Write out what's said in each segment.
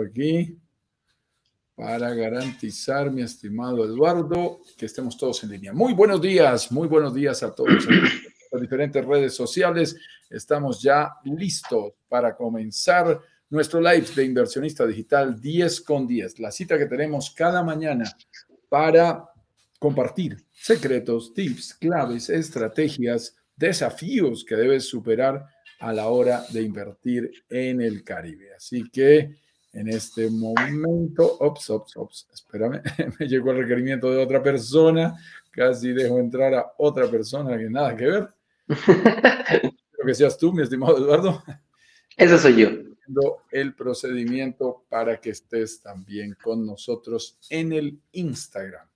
aquí para garantizar, mi estimado Eduardo, que estemos todos en línea. Muy buenos días, muy buenos días a todos las diferentes redes sociales. Estamos ya listos para comenzar nuestro live de inversionista digital 10 con 10, la cita que tenemos cada mañana para compartir secretos, tips, claves, estrategias, desafíos que debes superar a la hora de invertir en el Caribe. Así que en este momento, ops, ops, ops, espérame, me llegó el requerimiento de otra persona, casi dejo entrar a otra persona que nada que ver. Espero que seas tú, mi estimado Eduardo. Eso soy yo. El procedimiento para que estés también con nosotros en el Instagram.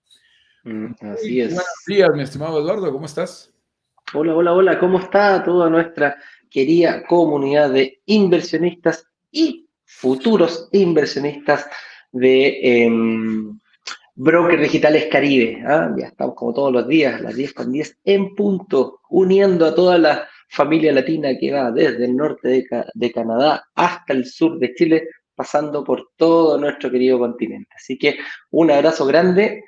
Mm, así es. Buenos días, mi estimado Eduardo, ¿cómo estás? Hola, hola, hola, ¿cómo está toda nuestra querida comunidad de inversionistas y futuros inversionistas de em, Brokers Digitales Caribe. ¿ah? Ya estamos como todos los días, las 10 con 10 en punto, uniendo a toda la familia latina que va desde el norte de, de Canadá hasta el sur de Chile, pasando por todo nuestro querido continente. Así que un abrazo grande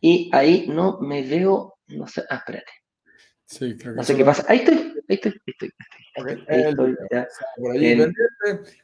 y ahí no me veo, no sé, ah, espérate. Sí, creo que no sé qué pasa. Ahí estoy, estoy, estoy.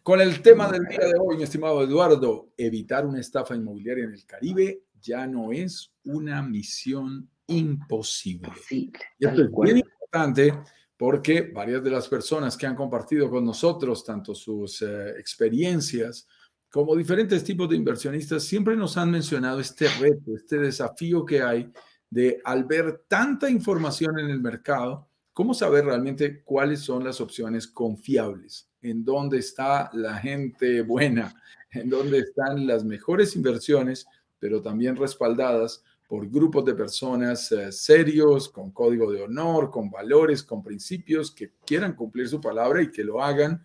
Con el tema del día de hoy, mi estimado Eduardo, evitar una estafa inmobiliaria en el Caribe ya no es una misión imposible. Sí, y esto es bien importante porque varias de las personas que han compartido con nosotros tanto sus eh, experiencias como diferentes tipos de inversionistas siempre nos han mencionado este reto, este desafío que hay de al ver tanta información en el mercado, ¿Cómo saber realmente cuáles son las opciones confiables? ¿En dónde está la gente buena? ¿En dónde están las mejores inversiones, pero también respaldadas por grupos de personas eh, serios, con código de honor, con valores, con principios, que quieran cumplir su palabra y que lo hagan,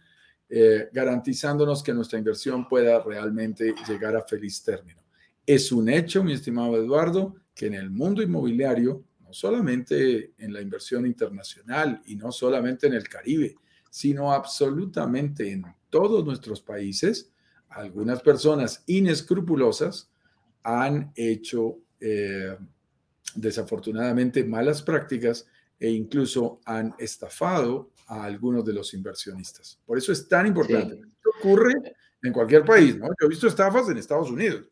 eh, garantizándonos que nuestra inversión pueda realmente llegar a feliz término? Es un hecho, mi estimado Eduardo, que en el mundo inmobiliario solamente en la inversión internacional y no solamente en el Caribe, sino absolutamente en todos nuestros países, algunas personas inescrupulosas han hecho eh, desafortunadamente malas prácticas e incluso han estafado a algunos de los inversionistas. Por eso es tan importante. Esto ocurre en cualquier país, ¿no? Yo he visto estafas en Estados Unidos.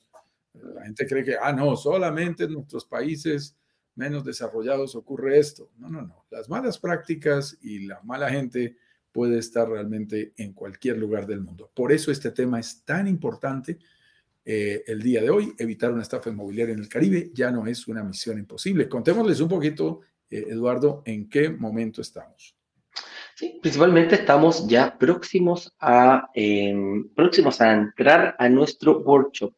La gente cree que, ah, no, solamente en nuestros países menos desarrollados ocurre esto. No, no, no. Las malas prácticas y la mala gente puede estar realmente en cualquier lugar del mundo. Por eso este tema es tan importante eh, el día de hoy. Evitar una estafa inmobiliaria en el Caribe ya no es una misión imposible. Contémosles un poquito, eh, Eduardo, en qué momento estamos. Sí, principalmente estamos ya próximos a, em, próximos a entrar a nuestro workshop.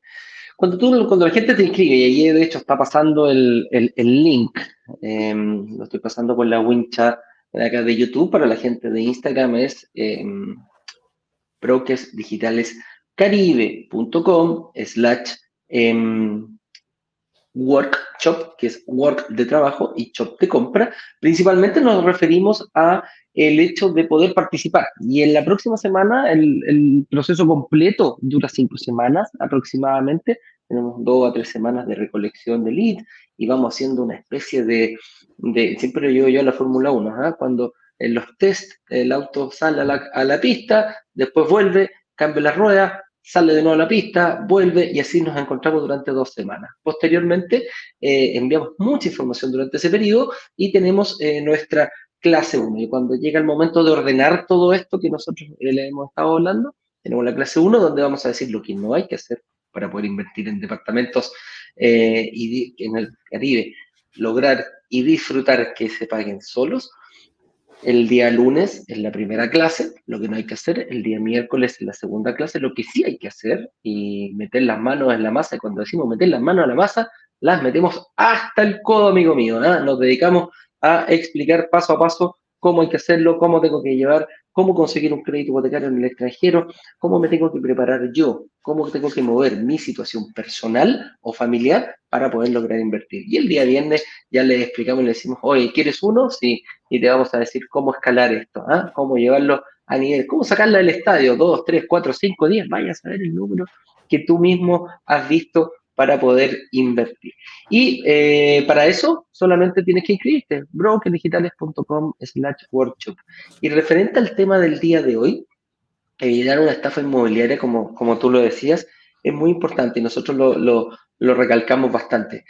Cuando, tú, cuando la gente te inscribe, y ahí de hecho está pasando el, el, link, em, lo estoy pasando por la wincha de acá de YouTube, para la gente de Instagram es eh, brokersdigitalescaribe.com slash em, workshop, que es work de trabajo y shop de compra. Principalmente nos referimos a el hecho de poder participar. Y en la próxima semana, el, proceso completo dura cinco semanas aproximadamente. Tenemos dos a tres semanas de recolección de lead y vamos haciendo una especie de, de siempre yo yo la Fórmula 1, ¿ah? cuando en los test el auto sale a la, a pista, después vuelve, cambia la rueda, sale de nuevo a la pista, vuelve y así nos encontramos durante dos semanas. Posteriormente eh, enviamos mucha información durante ese periodo y tenemos eh, nuestra clase 1. Y cuando llega el momento de ordenar todo esto que nosotros eh, le hemos estado hablando, tenemos la clase 1 donde vamos a decir lo que no hay que hacer para poder invertir en departamentos eh, y en el Caribe, lograr y disfrutar que se paguen solos. El día lunes es la primera clase, lo que no hay que hacer. El día miércoles es la segunda clase, lo que sí hay que hacer y meter las manos en la masa. Y cuando decimos meter las manos a la masa, las metemos hasta el codo, amigo mío. ¿eh? Nos dedicamos a explicar paso a paso cómo hay que hacerlo, cómo tengo que llevar, cómo conseguir un crédito hipotecario en el extranjero, cómo me tengo que preparar yo, cómo tengo que mover mi situación personal o familiar para poder lograr invertir. Y el día viernes ya le explicamos, le decimos, oye, ¿quieres uno? Sí, y te vamos a decir cómo escalar esto, ¿ah? cómo llevarlo a nivel, cómo sacarla del estadio, dos, tres, cuatro, cinco días, vaya a saber el número que tú mismo has visto para poder invertir. Y eh, para eso solamente tienes que inscribirte, brokerdigitales.com slash workshop. Y referente al tema del día de hoy, evitar una estafa inmobiliaria, como, como tú lo decías, es muy importante y nosotros lo, lo, lo recalcamos bastante.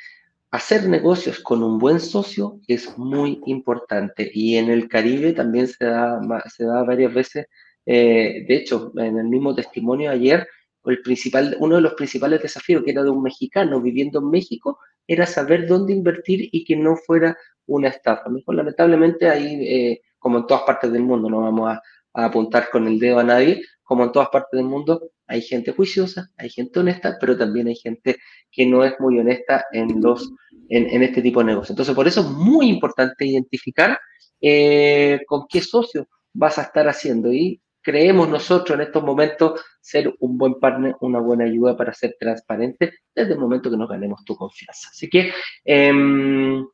Hacer negocios con un buen socio es muy importante y en el Caribe también se da, se da varias veces. Eh, de hecho, en el mismo testimonio ayer, el principal, uno de los principales desafíos que era de un mexicano viviendo en México era saber dónde invertir y que no fuera una estafa. Mejor, lamentablemente, ahí, eh, como en todas partes del mundo, no vamos a, a apuntar con el dedo a nadie, como en todas partes del mundo, hay gente juiciosa, hay gente honesta, pero también hay gente que no es muy honesta en, los, en, este tipo de negocios. Entonces, por eso es muy importante identificar eh, con qué socio vas a estar haciendo y creemos nosotros en estos momentos ser un buen partner, una buena ayuda para ser transparente desde el momento que nos ganemos tu confianza. Así que em,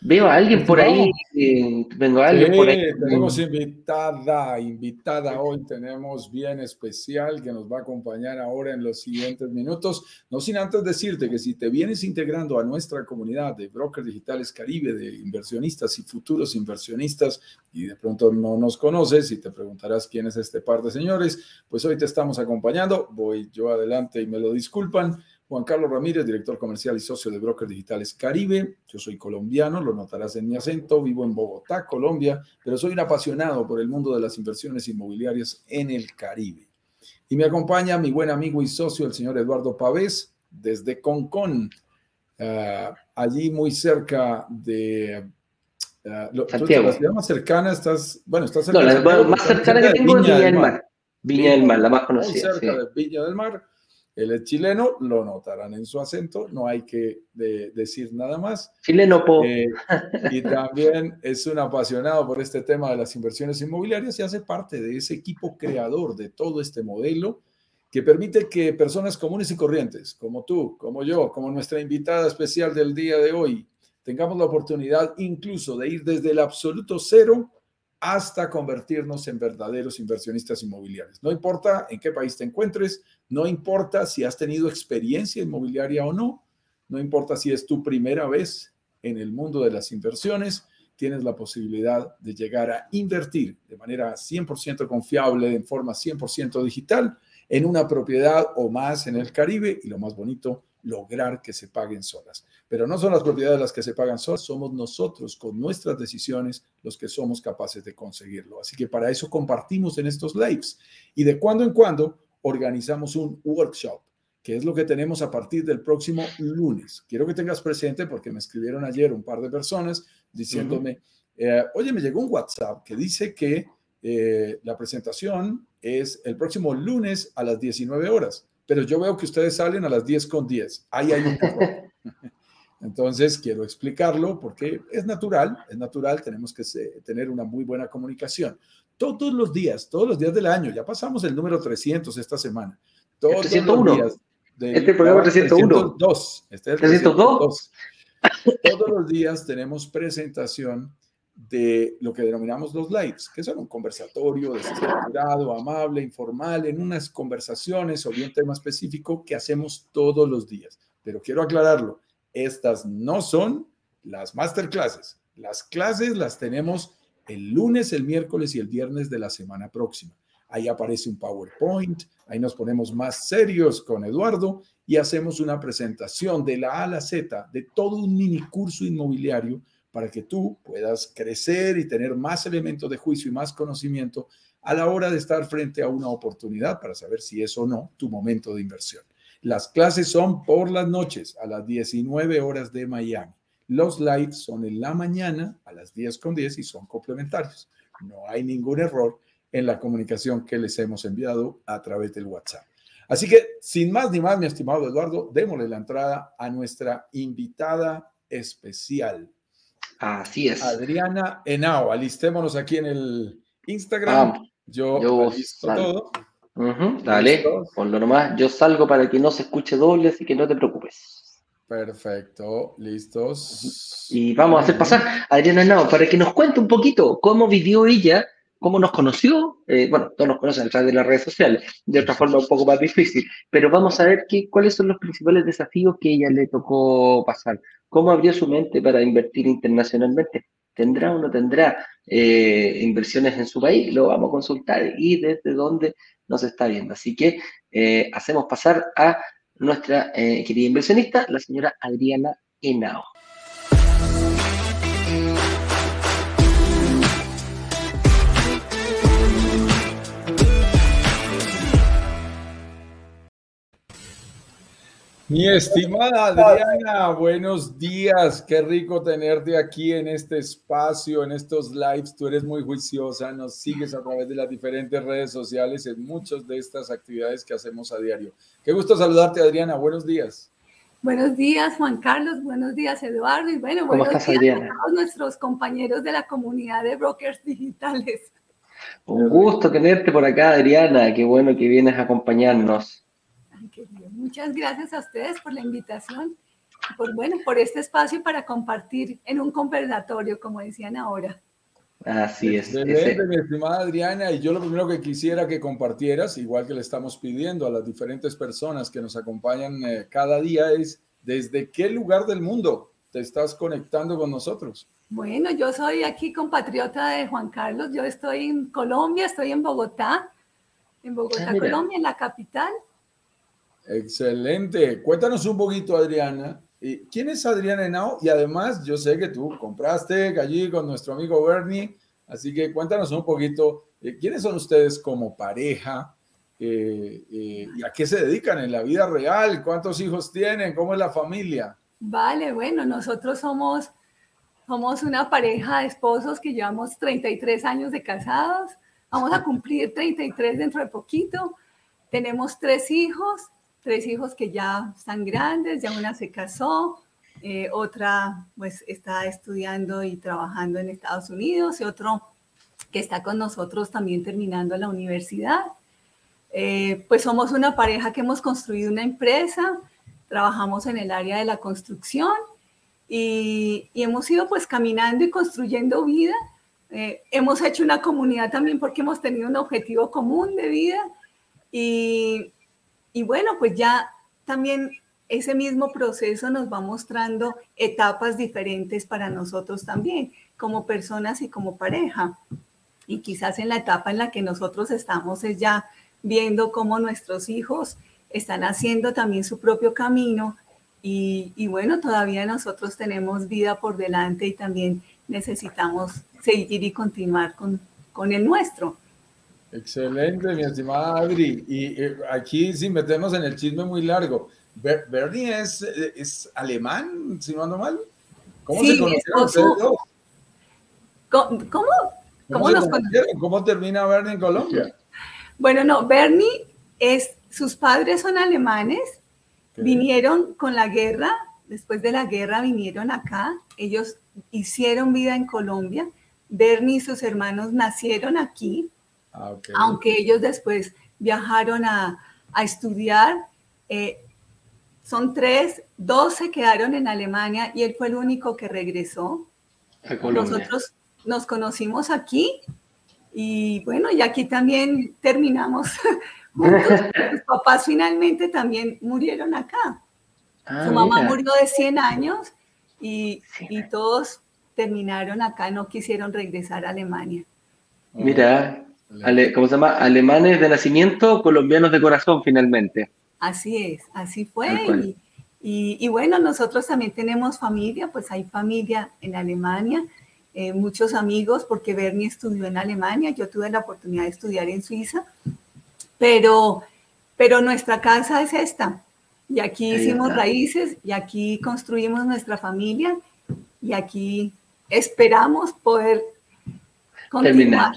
Veo a alguien por ahí. Eh, vengo a alguien por ahí. Tenemos invitada, invitada hoy. Tenemos bien especial que nos va a acompañar ahora en los siguientes minutos. No sin antes decirte que si te vienes integrando a nuestra comunidad de brokers digitales Caribe, de inversionistas y futuros inversionistas, y de pronto no nos conoces y te preguntarás quién es este par de señores, pues hoy te estamos acompañando. Voy yo adelante y me lo disculpan Juan Carlos Ramírez, director comercial y socio de Brokers Digitales Caribe. Yo soy colombiano, lo notarás en mi acento, vivo en Bogotá, Colombia, pero soy un apasionado por el mundo de las inversiones inmobiliarias en el Caribe. Y me acompaña mi buen amigo y socio, el señor Eduardo Pavés, desde Concón, uh, allí muy cerca de... Uh, Santiago. ¿La más cercana estás? Bueno, estás cerca no, la más cercana que tengo es Viña del Mar. Viña del Mar, la más conocida. Muy cerca de Viña del Mar él es chileno, lo notarán en su acento, no hay que decir nada más. Chileno, po. Eh, y también es un apasionado por este tema de las inversiones inmobiliarias y hace parte de ese equipo creador de todo este modelo que permite que personas comunes y corrientes, como tú, como yo, como nuestra invitada especial del día de hoy, tengamos la oportunidad incluso de ir desde el absoluto cero hasta convertirnos en verdaderos inversionistas inmobiliarios. No importa en qué país te encuentres, no importa si has tenido experiencia inmobiliaria o no, no importa si es tu primera vez en el mundo de las inversiones, tienes la posibilidad de llegar a invertir de manera 100% confiable, en forma 100% digital, en una propiedad o más en el Caribe y lo más bonito, lograr que se paguen solas. Pero no son las propiedades las que se pagan solas, somos nosotros con nuestras decisiones los que somos capaces de conseguirlo. Así que para eso compartimos en estos lives y de cuando en cuando organizamos un workshop, que es lo que tenemos a partir del próximo lunes. Quiero que tengas presente porque me escribieron ayer un par de personas diciéndome, eh, oye, me llegó un WhatsApp que dice que eh, la presentación es el próximo lunes a las 19 horas pero yo veo que ustedes salen a las 10 con 10. Ahí hay un Entonces, quiero explicarlo porque es natural, es natural, tenemos que tener una muy buena comunicación. Todos los días, todos los días del año, ya pasamos el número 300 esta semana. Todos 301. los días. este programa 301. 302. Este es el 302. Todos los días tenemos presentación de lo que denominamos los lives, que son un conversatorio desestructurado, amable, informal, en unas conversaciones sobre un tema específico que hacemos todos los días. Pero quiero aclararlo, estas no son las masterclasses. Las clases las tenemos el lunes, el miércoles y el viernes de la semana próxima. Ahí aparece un PowerPoint, ahí nos ponemos más serios con Eduardo y hacemos una presentación de la A a la Z de todo un mini curso inmobiliario para que tú puedas crecer y tener más elementos de juicio y más conocimiento a la hora de estar frente a una oportunidad para saber si es o no tu momento de inversión. Las clases son por las noches a las 19 horas de Miami. Los lives son en la mañana a las 10 con 10 y son complementarios. No hay ningún error en la comunicación que les hemos enviado a través del WhatsApp. Así que, sin más ni más, mi estimado Eduardo, démosle la entrada a nuestra invitada especial. Así es. Adriana Henao, alistémonos aquí en el Instagram. yo, yo todo. Dale, por lo nomás, yo salgo para que no se escuche doble, así que no te preocupes. Perfecto, listos. Y vamos a hacer pasar. A Adriana Henao para que nos cuente un poquito cómo vivió ella cómo nos conoció, eh, bueno, todos nos conocen a través de las redes sociales, de otra forma un poco más difícil, pero vamos a ver qué, cuáles son los principales desafíos que ella le tocó pasar, cómo abrió su mente para invertir internacionalmente, tendrá o no tendrá eh, inversiones en su país, lo vamos a consultar y desde dónde nos está viendo. Así que eh, hacemos pasar a nuestra querida inversionista, la señora Adriana Henao. Mi estimada Adriana, buenos días. Qué rico tenerte aquí en este espacio, en estos lives. Tú eres muy juiciosa, nos sigues a través de las diferentes redes sociales en muchas de estas actividades que hacemos a diario. Qué gusto saludarte, Adriana. Buenos días. Buenos días, Juan Carlos. Buenos días, Eduardo. Y bueno, buenos días Adriana? a todos nuestros compañeros de la comunidad de brokers digitales. Un gusto tenerte por acá, Adriana. Qué bueno que vienes a acompañarnos. Muchas gracias a ustedes por la invitación, por, bueno, por este espacio para compartir en un conversatorio, como decían ahora. Así es. Excelente, mi estimada Adriana. Y yo lo primero que quisiera que compartieras, igual que le estamos pidiendo a las diferentes personas que nos acompañan eh, cada día, es desde qué lugar del mundo te estás conectando con nosotros. Bueno, yo soy aquí compatriota de Juan Carlos. Yo estoy en Colombia, estoy en Bogotá, en Bogotá, ah, Colombia, en la capital. Excelente. Cuéntanos un poquito, Adriana. ¿Quién es Adriana Henao? Y además, yo sé que tú compraste allí con nuestro amigo Bernie, así que cuéntanos un poquito, eh, ¿quiénes son ustedes como pareja? Eh, eh, ¿Y a qué se dedican en la vida real? ¿Cuántos hijos tienen? ¿Cómo es la familia? Vale, bueno, nosotros somos, somos una pareja de esposos que llevamos 33 años de casados. Vamos a cumplir 33 dentro de poquito. Tenemos tres hijos tres hijos que ya están grandes, ya una se casó, eh, otra pues está estudiando y trabajando en Estados Unidos y otro que está con nosotros también terminando la universidad. Eh, pues somos una pareja que hemos construido una empresa, trabajamos en el área de la construcción y, hemos ido pues caminando y construyendo vida. Eh, hemos hecho una comunidad también porque hemos tenido un objetivo común de vida y, y bueno, pues ya también ese mismo proceso nos va mostrando etapas diferentes para nosotros también, como personas y como pareja. Y quizás en la etapa en la que nosotros estamos es ya viendo cómo nuestros hijos están haciendo también su propio camino y, bueno, todavía nosotros tenemos vida por delante y también necesitamos seguir y continuar con, con el nuestro. Excelente, mi estimada Adri. Y aquí, sin meternos en el chisme muy largo, Bernie es, es alemán, si no ando mal. ¿Cómo se conocieron ustedes dos? ¿Cómo? ¿Cómo, nos conocieron? ¿Cómo termina Bernie en Colombia? Bueno, no, Bernie es, sus padres son alemanes, vinieron con la guerra, después de la guerra vinieron acá, ellos hicieron vida en Colombia, Bernie y sus hermanos nacieron aquí, Ah, Aunque ellos después viajaron a, estudiar, eh, son tres, dos se quedaron en Alemania y él fue el único que regresó. Nosotros nos conocimos aquí y bueno, y aquí también terminamos juntos. Sus papás finalmente también murieron acá. Ah, Su mamá murió de 100 años y, y, todos terminaron acá, no quisieron regresar a Alemania. Mira, ¿Cómo se llama? Alemanes de nacimiento, colombianos de corazón, finalmente. Así es, así fue. Y, bueno, nosotros también tenemos familia, pues hay familia en Alemania, eh, muchos amigos, porque Bernie estudió en Alemania, yo tuve la oportunidad de estudiar en Suiza, pero, pero nuestra casa es esta. Y aquí hicimos raíces y aquí construimos nuestra familia y aquí esperamos poder continuar.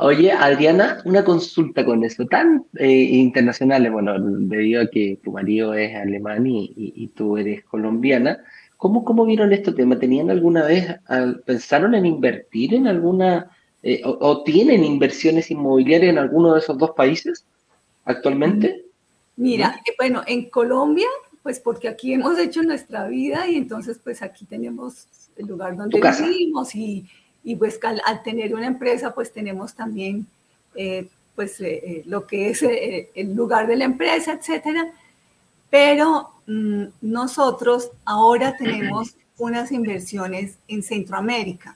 Oye, Adriana, una consulta con eso, tan eh, internacional, bueno, debido a que tu marido es alemán y, tú eres colombiana, ¿cómo, ¿cómo vieron este tema? ¿Tenían alguna vez, pensaron en invertir en alguna, eh, o, tienen inversiones inmobiliarias en alguno de esos dos países actualmente? Mira, eh, bueno, en Colombia, pues porque aquí hemos hecho nuestra vida y entonces pues aquí tenemos el lugar donde vivimos y y pues al, tener una empresa pues tenemos también eh, pues eh, lo que es el lugar de la empresa, etcétera. Pero mm, nosotros ahora tenemos unas inversiones en Centroamérica,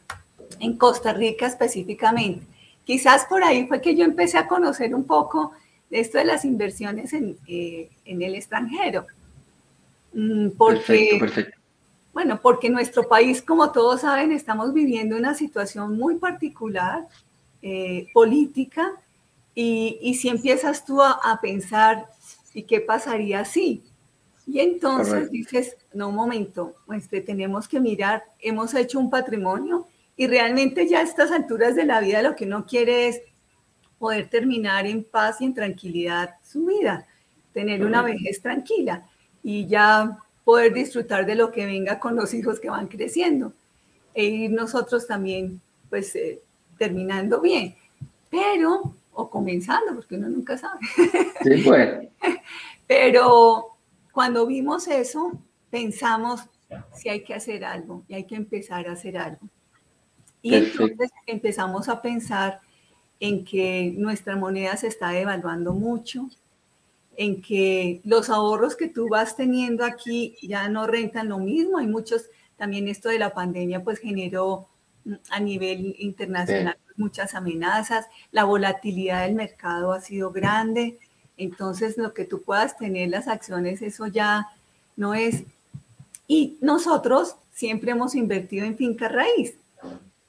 en Costa Rica específicamente. Quizás por ahí fue que yo empecé a conocer un poco esto de las inversiones en, en el extranjero. Mm, porque, perfecto, Bueno, porque nuestro país, como todos saben, estamos viviendo una situación muy particular, eh, política, y, si empiezas tú a, pensar, ¿y qué pasaría si? Y entonces dices, no, un momento, este, tenemos que mirar, hemos hecho un patrimonio y realmente ya a estas alturas de la vida lo que uno quiere es poder terminar en paz y en tranquilidad su vida, tener una vejez tranquila y ya poder disfrutar de lo que venga con los hijos que van creciendo e ir nosotros también pues eh, terminando bien, pero o comenzando porque uno nunca sabe. Sí, pues. pero cuando vimos eso pensamos si hay que hacer algo y hay que empezar a hacer algo. Y entonces empezamos a pensar en que nuestra moneda se está devaluando mucho, en que los ahorros que tú vas teniendo aquí ya no rentan lo mismo. Hay muchos, también esto de la pandemia pues generó mm, a nivel internacional muchas amenazas, la volatilidad del mercado ha sido grande, entonces lo que tú puedas tener las acciones, eso ya no es. Y nosotros siempre hemos invertido en finca raíz.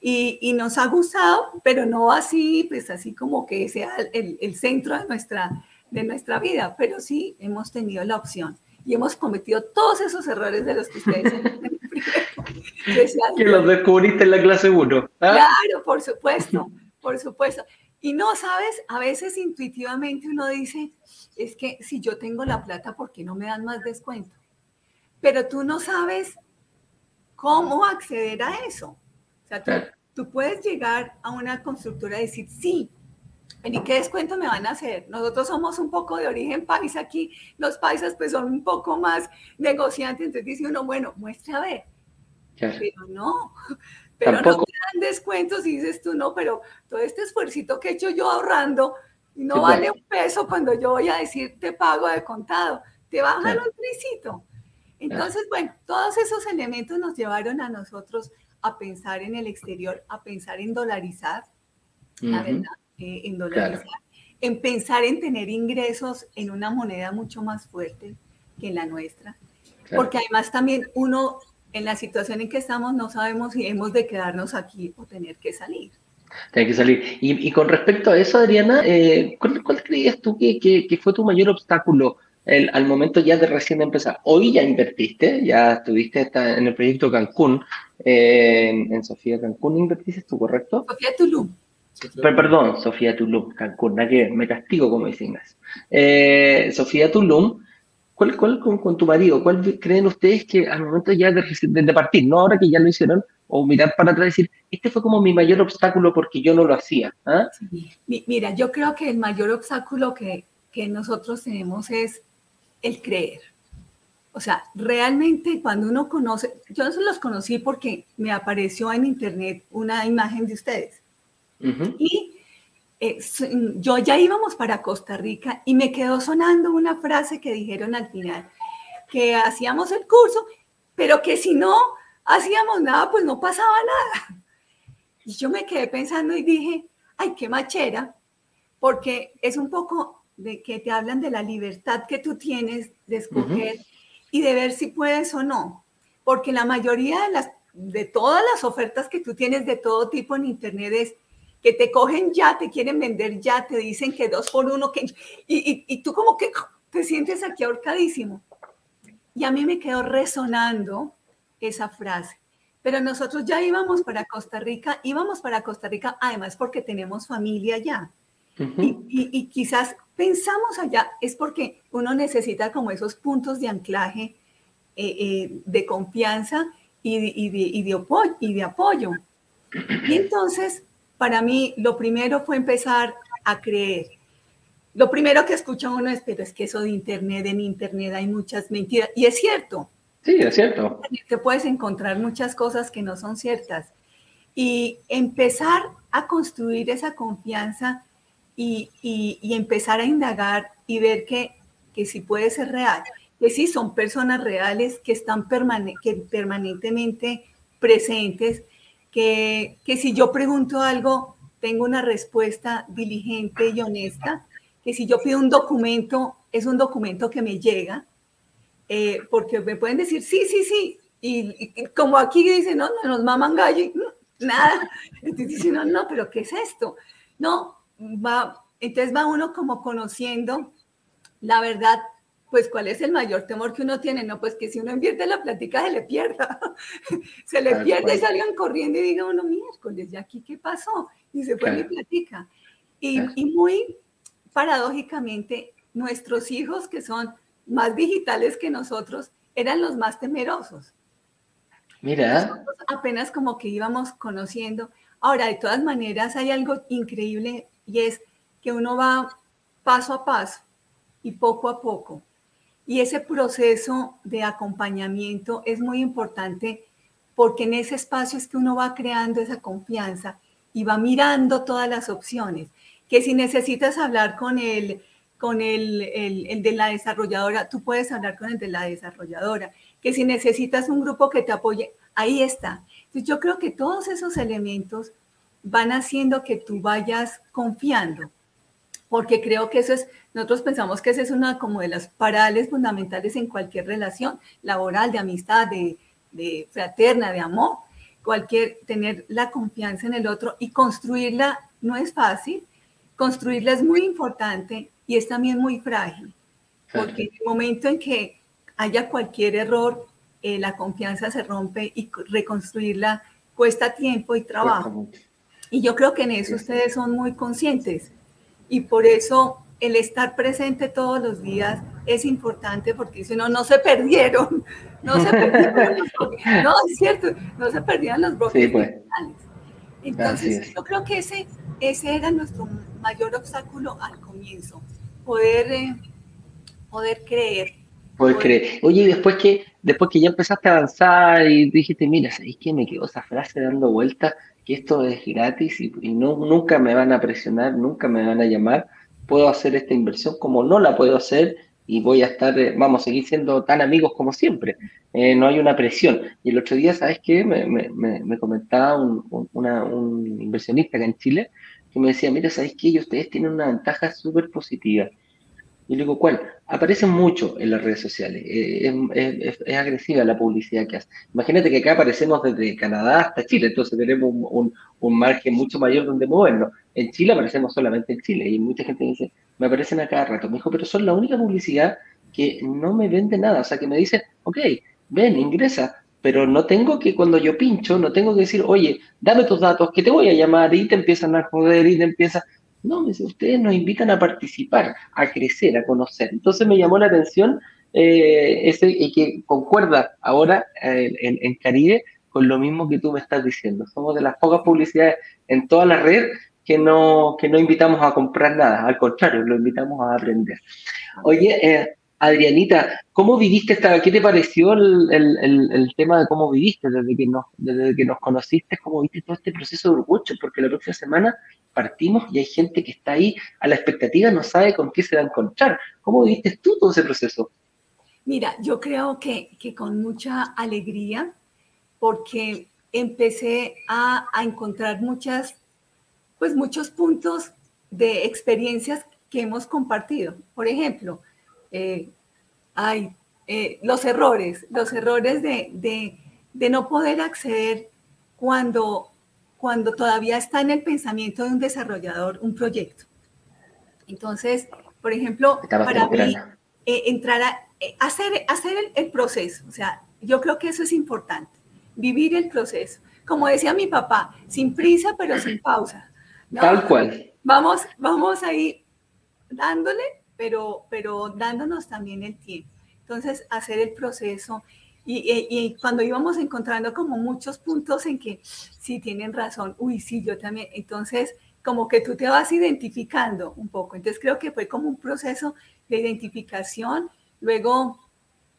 Y, y, nos ha gustado, pero no así, pues así como que sea el, el centro de nuestra, de nuestra vida, pero sí hemos tenido la opción y hemos cometido todos esos errores de los que ustedes Que los descubriste en la clase 1. ¿ah? Claro, por supuesto, por supuesto. Y no, sabes, a veces intuitivamente uno dice, es que si yo tengo la plata, ¿por qué no me dan más descuento? Pero tú no sabes cómo acceder a eso. O sea, tú, tú puedes llegar a una constructora y decir, sí, ¿Y qué descuento me van a hacer? Nosotros somos un poco de origen paisa aquí, los paisas pues son un poco más negociantes, entonces dice uno, bueno, muestre a ver. Pero no, pero no te dan descuentos y dices tú, no, pero todo este esfuerzo que he hecho yo ahorrando no vale un peso cuando yo voy a decir te pago de contado, te bajan un tricito. Entonces, bueno, todos esos elementos nos llevaron a nosotros a pensar en el exterior, a pensar en dolarizar, la verdad eh, en dolarizar, en pensar en tener ingresos en una moneda mucho más fuerte que en la nuestra. Porque además también uno, en la situación en que estamos, no sabemos si hemos de quedarnos aquí o tener que salir. Tener que salir. Y, con respecto a eso, Adriana, eh, ¿cuál, creías tú que, que, fue tu mayor obstáculo el, al momento ya de recién empezar? Hoy ya invertiste, ya estuviste en el proyecto Cancún, eh, en, Sofía Cancún, ¿invertiste tú, correcto? Sofía Tulum perdón, Sofía Tulum, Cancún, que me castigo como dicen eh, Sofía Tulum, ¿cuál, cuál con, tu marido, cuál creen ustedes que al momento ya de, partir, no ahora que ya lo hicieron, o mirar para atrás y decir, este fue como mi mayor obstáculo porque yo no lo hacía? ¿ah? Mira, yo creo que el mayor obstáculo que, que nosotros tenemos es el creer. O sea, realmente cuando uno conoce, yo no los conocí porque me apareció en internet una imagen de ustedes. Y eh, yo ya íbamos para Costa Rica y me quedó sonando una frase que dijeron al final, que hacíamos el curso, pero que si no hacíamos nada, pues no pasaba nada. Y yo me quedé pensando y dije, ay, qué machera, porque es un poco de que te hablan de la libertad que tú tienes de escoger y de ver si puedes o no. Porque la mayoría de las de todas las ofertas que tú tienes de todo tipo en internet es que te cogen ya, te quieren vender ya, te dicen que dos por uno, que, y, y, tú como que te sientes aquí ahorcadísimo. Y a mí me quedó resonando esa frase. Pero nosotros ya íbamos para Costa Rica, íbamos para Costa Rica además porque tenemos familia allá. y, y, quizás pensamos allá, es porque uno necesita como esos puntos de anclaje, eh, eh, de confianza y de, y, de, y, de, y de apoyo. Y entonces para mí lo primero fue empezar a creer. Lo primero que escucha uno es, pero es que eso de Internet, en Internet hay muchas mentiras. Y es cierto. Sí, es cierto. Te puedes encontrar muchas cosas que no son ciertas. y empezar a construir esa confianza y, empezar a indagar y ver que, que sí puede ser real, que sí son personas reales que están que permanentemente presentes, que, que si yo pregunto algo, tengo una respuesta diligente y honesta, que si yo pido un documento, es un documento que me llega, eh, porque me pueden decir, sí, sí, sí, y, como aquí dicen, no, no nos maman gallo, nada, entonces dicen, no, no, pero ¿qué es esto? No, va, entonces va uno como conociendo la verdad, pues cuál es el mayor temor que uno tiene, no, pues que si uno invierte la plática se le pierda, se le pierde y salgan corriendo y digan uno, miércoles, ¿y aquí qué pasó? Y se fue mi plática. Y, y muy paradójicamente, nuestros hijos que son más digitales que nosotros eran los más temerosos. Mira. apenas como que íbamos conociendo. Ahora, de todas maneras, hay algo increíble y es que uno va paso a paso y poco a poco. Y ese proceso de acompañamiento es muy importante porque en ese espacio es que uno va creando esa confianza y va mirando todas las opciones. Que si necesitas hablar con el, con el, el, de la desarrolladora, tú puedes hablar con el de la desarrolladora que si necesitas un grupo que te apoye, ahí está. Entonces yo creo que todos esos elementos van haciendo que tú vayas confiando, porque creo que eso es, nosotros pensamos que esa es una como de las parales fundamentales en cualquier relación laboral, de amistad, de, de fraterna, de amor, cualquier, tener la confianza en el otro y construirla no es fácil, construirla es muy importante y es también muy frágil, porque en el momento en que haya cualquier error, eh, la confianza se rompe y reconstruirla cuesta tiempo y trabajo. Y yo creo que en eso ustedes son muy conscientes y por eso el estar presente todos los días es importante porque si no, no se perdieron, no se perdieron no, es cierto, no se perdían los bloques pues. Entonces, yo creo que ese, ese era nuestro mayor obstáculo al comienzo, poder, eh, poder creer Puedes creer. Oye, y después que, después que ya empezaste a avanzar y dijiste, mira, ¿sabéis que me quedó esa frase dando vuelta? Que esto es gratis y, no, nunca me van a presionar, nunca me van a llamar. Puedo hacer esta inversión como no la puedo hacer y voy a estar, eh, vamos a seguir siendo tan amigos como siempre. Eh, no hay una presión. Y el otro día, ¿sabes qué? Me, me, me comentaba un, inversionista acá en Chile que me decía, mira, ¿sabéis qué? Ustedes tienen una ventaja súper positiva y le digo, ¿cuál? Aparecen mucho en las redes sociales. Eh, es, agresiva la publicidad que hace. Imagínate que acá aparecemos desde Canadá hasta Chile, entonces tenemos un, margen mucho mayor donde movernos. En Chile aparecemos solamente en Chile y mucha gente dice, me aparecen a cada rato. Me dijo, pero son la única publicidad que no me vende nada. O sea, que me dice, ok, ven, ingresa, pero no tengo que cuando yo pincho, no tengo que decir, oye, dame tus datos, que te voy a llamar y te empiezan a joder y te empiezan no, ustedes nos invitan a participar, a crecer, a conocer. Entonces me llamó la atención eh, ese y que concuerda ahora eh, en, Caribe con lo mismo que tú me estás diciendo. Somos de las pocas publicidades en toda la red que no, que no invitamos a comprar nada, al contrario, lo invitamos a aprender. Oye, eh, Adrianita, ¿cómo viviste esta, qué te pareció el, tema de cómo viviste desde que, nos, desde que nos conociste, cómo viste todo este proceso de orgullo? Porque la próxima semana partimos y hay gente que está ahí a la expectativa, no sabe con qué se va a encontrar. ¿Cómo viviste tú todo ese proceso? Mira, yo creo que, que con mucha alegría, porque empecé a, a encontrar muchas, pues muchos puntos de experiencias que hemos compartido. Por ejemplo, eh, hay eh, los errores, los errores de, no poder acceder cuando, cuando todavía está en el pensamiento de un desarrollador un proyecto. Entonces, por ejemplo, para mí, eh, entrar a hacer, hacer el, proceso, o sea, yo creo que eso es importante, vivir el proceso. Como decía mi papá, sin prisa, pero sin pausa. Tal cual. Vamos, vamos ahí dándole pero, pero dándonos también el tiempo. Entonces, hacer el proceso y, cuando íbamos encontrando como muchos puntos en que sí tienen razón, uy, sí, yo también, entonces como que tú te vas identificando un poco. Entonces creo que fue como un proceso de identificación, luego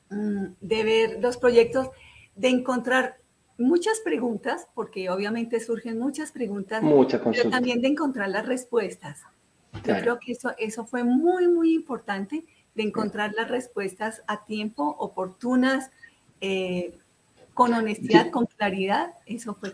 mm, de ver los proyectos, de encontrar muchas preguntas, porque obviamente surgen muchas preguntas, muchas pero también de encontrar las respuestas. Yo creo que eso, eso fue muy, muy importante, de encontrar las respuestas a tiempo, oportunas, eh, con honestidad, con claridad. Eso fue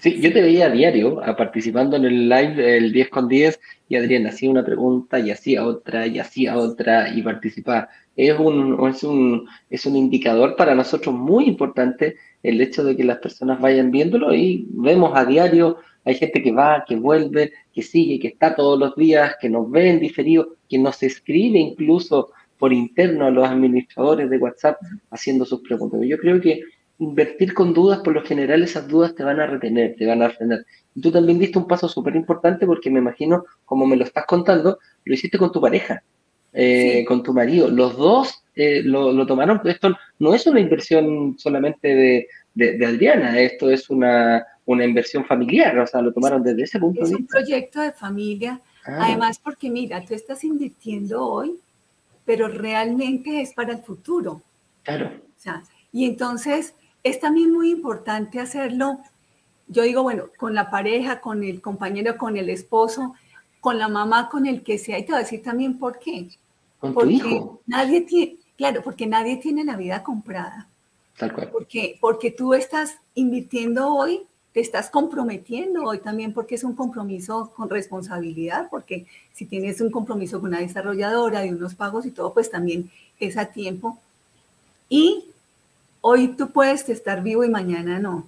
Sí, yo te veía a diario participando en el live el 10 con 10 y Adrián hacía una pregunta y hacía otra y hacía otra y participaba. Es un, es un, es un indicador para nosotros muy importante el hecho de que las personas vayan viéndolo y vemos a diario, hay gente que va, que vuelve, que sigue, que está todos los días, que nos ve en diferido, que nos escribe incluso por interno a los administradores de WhatsApp haciendo sus preguntas. Yo creo que invertir con dudas, por lo general esas dudas te van a retener, te van a frenar. Y tú también diste un paso súper importante porque me imagino, como me lo estás contando, lo hiciste con tu pareja, eh, con tu marido. Los dos eh, lo, tomaron, esto no es una inversión solamente de, Adriana, esto es una, una, inversión familiar, o sea, lo tomaron desde ese punto de vista. Es un proyecto de familia, ah. además porque mira, tú estás invirtiendo hoy, pero realmente es para el futuro. Claro. O sea, y entonces es también muy importante hacerlo, yo digo, bueno, con la pareja, con el compañero, con el esposo, con la mamá, con el que sea, y te voy a decir también por qué. Con tu hijo. Nadie tiene, claro, porque nadie tiene la vida comprada. Tal cual. Porque, porque tú estás invirtiendo hoy, te estás comprometiendo hoy también porque es un compromiso con responsabilidad, porque si tienes un compromiso con una desarrolladora de unos pagos y todo, pues también es a tiempo. Y hoy tú puedes estar vivo y mañana no.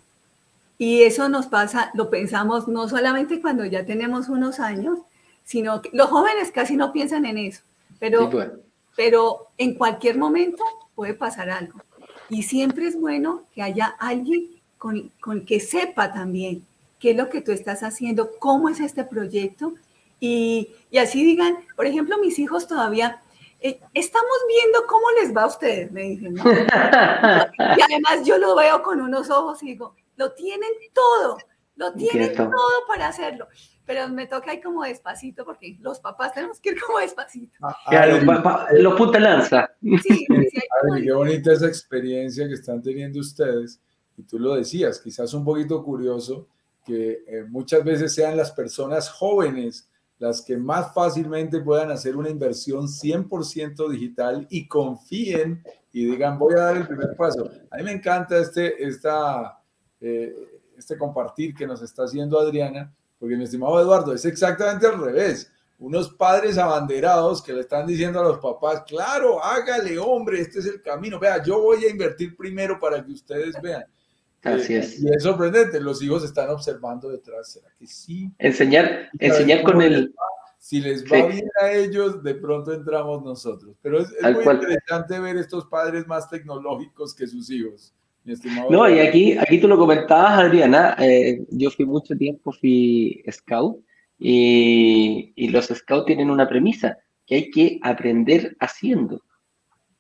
Y eso nos pasa, lo pensamos no solamente cuando ya tenemos unos años, sino que los jóvenes casi no piensan en eso, pero, pues. pero en cualquier momento puede pasar algo. Y siempre es bueno que haya alguien con, con que sepa también qué es lo que tú estás haciendo, cómo es este proyecto. Y, y así digan, por ejemplo, mis hijos todavía eh, estamos viendo cómo les va a ustedes, me dicen. y además yo lo veo con unos ojos y digo, lo tienen todo, lo tienen todo para hacerlo. Pero me toca ir como despacito porque los papás tenemos que ir como despacito. Ah, ah, los punta lanza. Sí, qué bonita esa experiencia que están teniendo ustedes. Y tú lo decías, quizás un poquito curioso que eh, muchas veces sean las personas jóvenes las que más fácilmente puedan hacer una inversión 100% digital y confíen y digan, voy a dar el primer paso. A mí me encanta este, esta, eh, este compartir que nos está haciendo Adriana, porque mi estimado Eduardo, es exactamente al revés. Unos padres abanderados que le están diciendo a los papás, claro, hágale, hombre, este es el camino. Vea, yo voy a invertir primero para que ustedes vean. Así es. Y es sorprendente, los hijos están observando detrás. ¿Será que sí? Enseñar, enseñar con el... Si les va bien a ellos, de pronto entramos nosotros. Pero es, muy interesante ver estos padres más tecnológicos que sus hijos. Mi estimado no, y aquí, aquí tú lo comentabas, Adriana. Eh, yo fui mucho tiempo, fui scout, y, y los scouts tienen una premisa, que hay que aprender haciendo.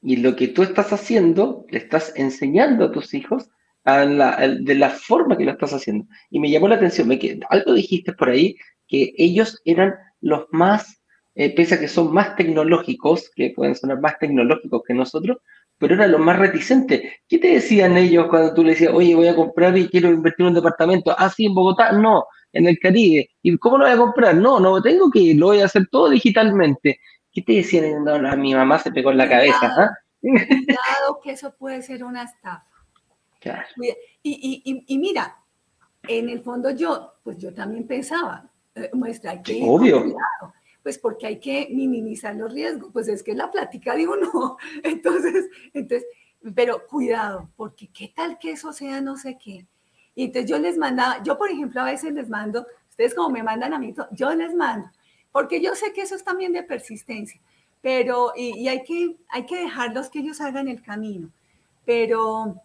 Y lo que tú estás haciendo, le estás enseñando a tus hijos de la forma que lo estás haciendo. Y me llamó la atención, me que, algo dijiste por ahí, que ellos eran los más, eh, pese a que son más tecnológicos, que pueden sonar más tecnológicos que nosotros, pero eran los más reticentes. ¿Qué te decían ellos cuando tú le decías, oye, voy a comprar y quiero invertir en un departamento? Ah, sí, en Bogotá, no, en el Caribe. ¿Y cómo lo voy a comprar? No, no tengo que ir, lo voy a hacer todo digitalmente. ¿Qué te decían? No, mi mamá se pegó en la cabeza. ¿ah? Cuidado, que eso puede ser una estafa. Y, y, mira, en el fondo yo, pues yo también pensaba, eh, muestra que Obvio. Pues porque hay que minimizar los riesgos, pues es que la plática de uno, entonces, entonces, pero cuidado, porque qué tal que eso sea no sé qué. Y entonces yo les mandaba, yo por ejemplo a veces les mando, ustedes como me mandan a mí, yo les mando, porque yo sé que eso es también de persistencia, pero, y, y hay, que, hay que dejarlos que ellos hagan el camino, pero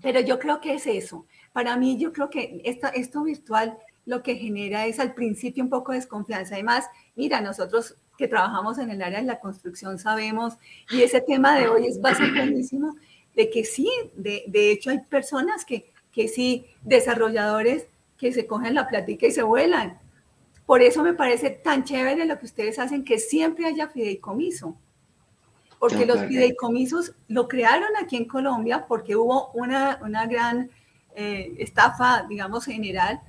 pero yo creo que es eso. Para mí, yo creo que esto, esto virtual lo que genera es al principio un poco de desconfianza. Además, mira, nosotros que trabajamos en el área de la construcción sabemos, y ese tema de hoy es bastante buenísimo, de que sí, de, de hecho hay personas que, que sí, desarrolladores que se cogen la plática y se vuelan. Por eso me parece tan chévere lo que ustedes hacen, que siempre haya fideicomiso porque los fideicomisos lo crearon aquí en Colombia porque hubo una, una gran eh, estafa, digamos, general,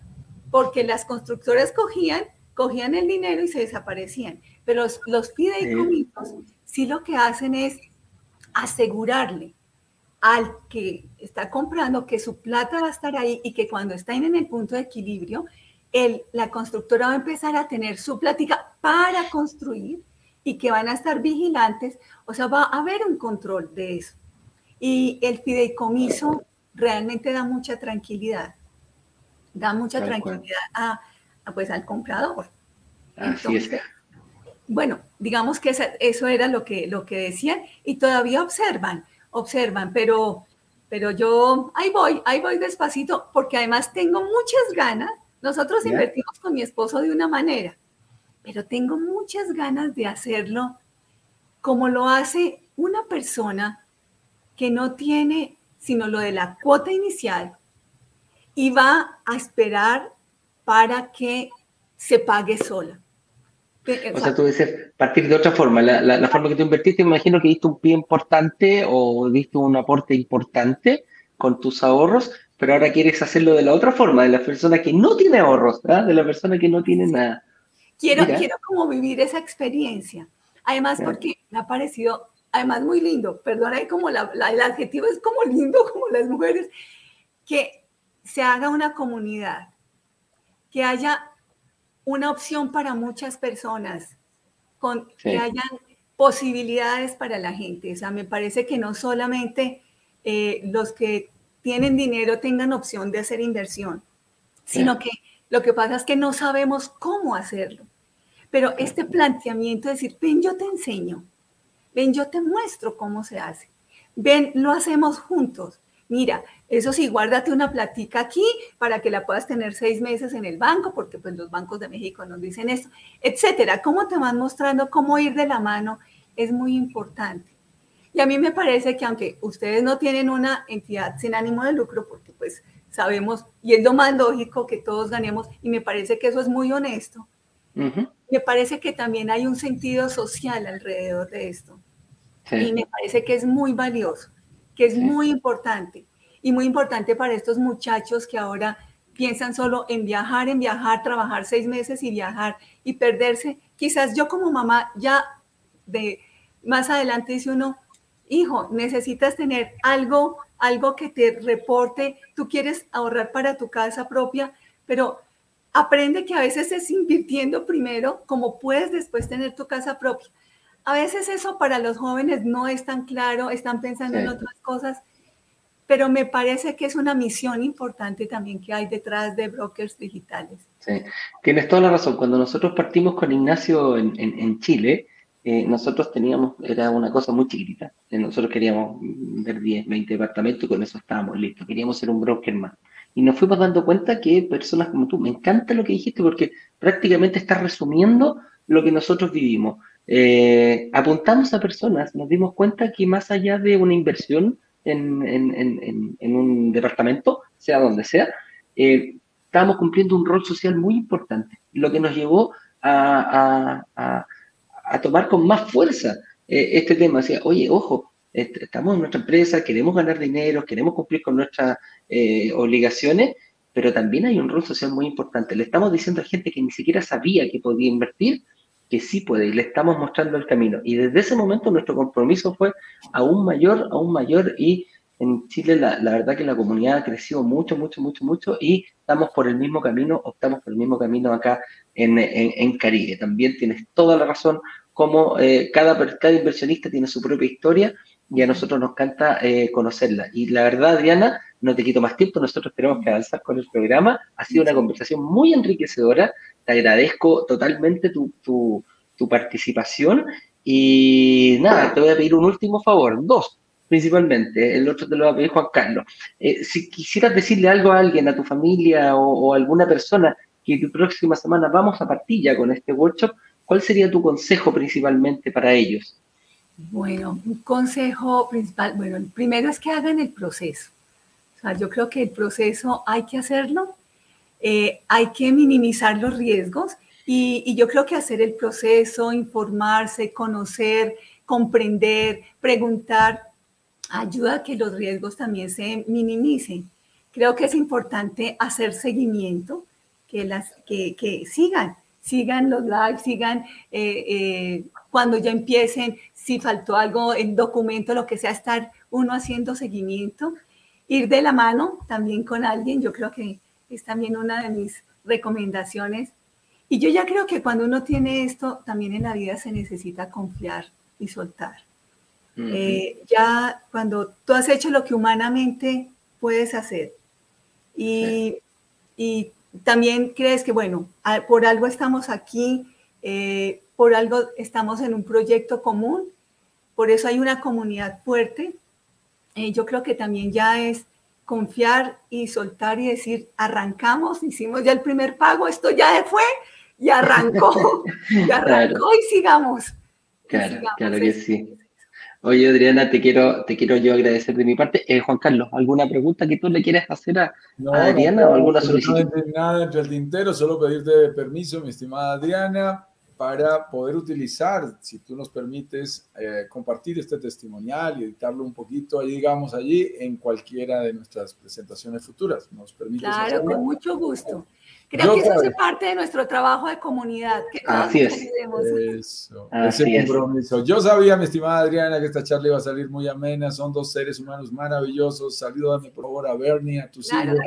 porque las constructoras cogían, cogían el dinero y se desaparecían. Pero los, los fideicomisos sí lo que hacen es asegurarle al que está comprando que su plata va a estar ahí y que cuando estén en el punto de equilibrio, el, la constructora va a empezar a tener su plática para construir y que van a estar vigilantes, o sea, va a haber un control de eso. Y el fideicomiso realmente da mucha tranquilidad, da mucha tranquilidad a, pues, al comprador. Así es. Bueno, digamos que eso era lo que, lo que decían y todavía observan, observan, pero, pero yo ahí voy, ahí voy despacito porque además tengo muchas ganas. Nosotros invertimos con mi esposo de una manera, pero tengo muchas ganas de hacerlo como lo hace una persona que no tiene sino lo de la cuota inicial y va a esperar para que se pague sola. O sea, tú dices partir de otra forma. La, forma que tú invertiste, imagino que diste un pie importante o diste un aporte importante con tus ahorros, pero ahora quieres hacerlo de la otra forma, de la persona que no tiene ahorros, de la persona que no tiene nada. Quiero, quiero como vivir esa experiencia. Además, porque me ha parecido, además muy lindo, perdona, como la, el adjetivo es como lindo, como las mujeres, que se haga una comunidad, que haya una opción para muchas personas, con, que hayan posibilidades para la gente. O sea, me parece que no solamente eh, los que tienen dinero tengan opción de hacer inversión, sino que lo que pasa es que no sabemos cómo hacerlo. Pero este planteamiento de decir, ven, yo te enseño, ven, yo te muestro cómo se hace, ven, lo hacemos juntos. Mira, eso sí, guárdate una platica aquí para que la puedas tener seis meses en el banco, porque pues los bancos de México nos dicen esto, etcétera. ¿Cómo te van mostrando cómo ir de la mano? Es muy importante. Y a mí me parece que aunque ustedes no tienen una entidad sin ánimo de lucro, porque pues sabemos, y es lo más lógico que todos ganemos, y me parece que eso es muy honesto, me parece que también hay un sentido social alrededor de esto. Y me parece que es muy valioso, que es muy importante. Y muy importante para estos muchachos que ahora piensan solo en viajar, en viajar, trabajar seis meses y viajar y perderse. Quizás yo como mamá ya de más adelante dice uno, hijo, necesitas tener algo, algo que te reporte, tú quieres ahorrar para tu casa propia, pero aprende que a veces es invirtiendo primero, como puedes después tener tu casa propia. A veces eso para los jóvenes no es tan claro, están pensando en otras cosas, pero me parece que es una misión importante también que hay detrás de brokers digitales. Sí, tienes toda la razón. Cuando nosotros partimos con Ignacio en, en, Chile, eh, nosotros teníamos, era una cosa muy chiquitita. Eh, nosotros queríamos ver 10, 20 departamentos y con eso estábamos listos. Queríamos ser un broker más y nos fuimos dando cuenta que personas como tú, me encanta lo que dijiste porque prácticamente estás resumiendo lo que nosotros vivimos. Eh, apuntamos a personas, nos dimos cuenta que más allá de una inversión en, en, en, un departamento, sea donde sea, eh, estábamos cumpliendo un rol social muy importante, lo que nos llevó a, a, a, tomar con más fuerza eh, este tema. Decía, oye, ojo, estamos en nuestra empresa, queremos ganar dinero, queremos cumplir con nuestras eh, obligaciones, pero también hay un rol social muy importante. Le estamos diciendo a gente que ni siquiera sabía que podía invertir, que sí puede, y le estamos mostrando el camino. Y desde ese momento nuestro compromiso fue aún mayor, aún mayor, y en Chile la, verdad que la comunidad ha crecido mucho, mucho, mucho, mucho, y estamos por el mismo camino, optamos por el mismo camino acá en, en, Caribe. También tienes toda la razón, como eh, cada, cada inversionista tiene su propia historia, y a nosotros nos encanta eh, conocerla. Y la verdad, Adriana, no te quito más tiempo, nosotros tenemos que avanzar con el programa. Ha sido una conversación muy enriquecedora. Te agradezco totalmente tu, tu, participación. Y nada, te voy a pedir un último favor, dos principalmente, el otro te lo va a pedir Juan Carlos. Eh, si quisieras decirle algo a alguien, a tu familia o, a alguna persona que la próxima semana vamos a partir ya con este workshop, ¿cuál sería tu consejo principalmente para ellos? Bueno, un consejo principal, bueno, el primero es que hagan el proceso. Sea, yo creo que el proceso hay que hacerlo, eh, hay que minimizar los riesgos y, yo creo que hacer el proceso, informarse, conocer, comprender, preguntar, ayuda a que los riesgos también se minimicen. creo que es importante hacer seguimiento, que, las, que, que sigan, sigan los lives, sigan eh, eh, cuando ya empiecen, si faltó algo en documento, lo que sea, estar uno haciendo seguimiento, ir de la mano también con alguien, yo creo que es también una de mis recomendaciones. Y yo ya creo que cuando uno tiene esto, también en la vida se necesita confiar y soltar. Eh, ya cuando tú has hecho lo que humanamente puedes hacer y, y también crees que, bueno, por algo estamos aquí, eh, por algo estamos en un proyecto común, por eso hay una comunidad fuerte. Eh, yo creo que también ya es confiar y soltar y decir, arrancamos, hicimos ya el primer pago, esto ya fue y arrancó, y arrancó y sigamos. Claro, claro que sí. Oye, Adriana, te quiero, te quiero yo agradecer de mi parte. Eh, Juan Carlos, ¿alguna pregunta que tú le quieras hacer a, Adriana o alguna solicitud? No, nada entre el tintero, solo pedirte permiso, mi estimada Adriana, para poder utilizar, si tú nos permites, eh, compartir este testimonial y editarlo un poquito, ahí digamos allí, en cualquiera de nuestras presentaciones futuras. ¿Nos permites? Claro, con mucho gusto. Creo que eso hace parte de nuestro trabajo de comunidad. Así es. Eso, ese compromiso. Yo sabía, mi estimada Adriana, que esta charla iba a salir muy amena. Son dos seres humanos maravillosos. Saludame por favor a Bernie, a tus hijos.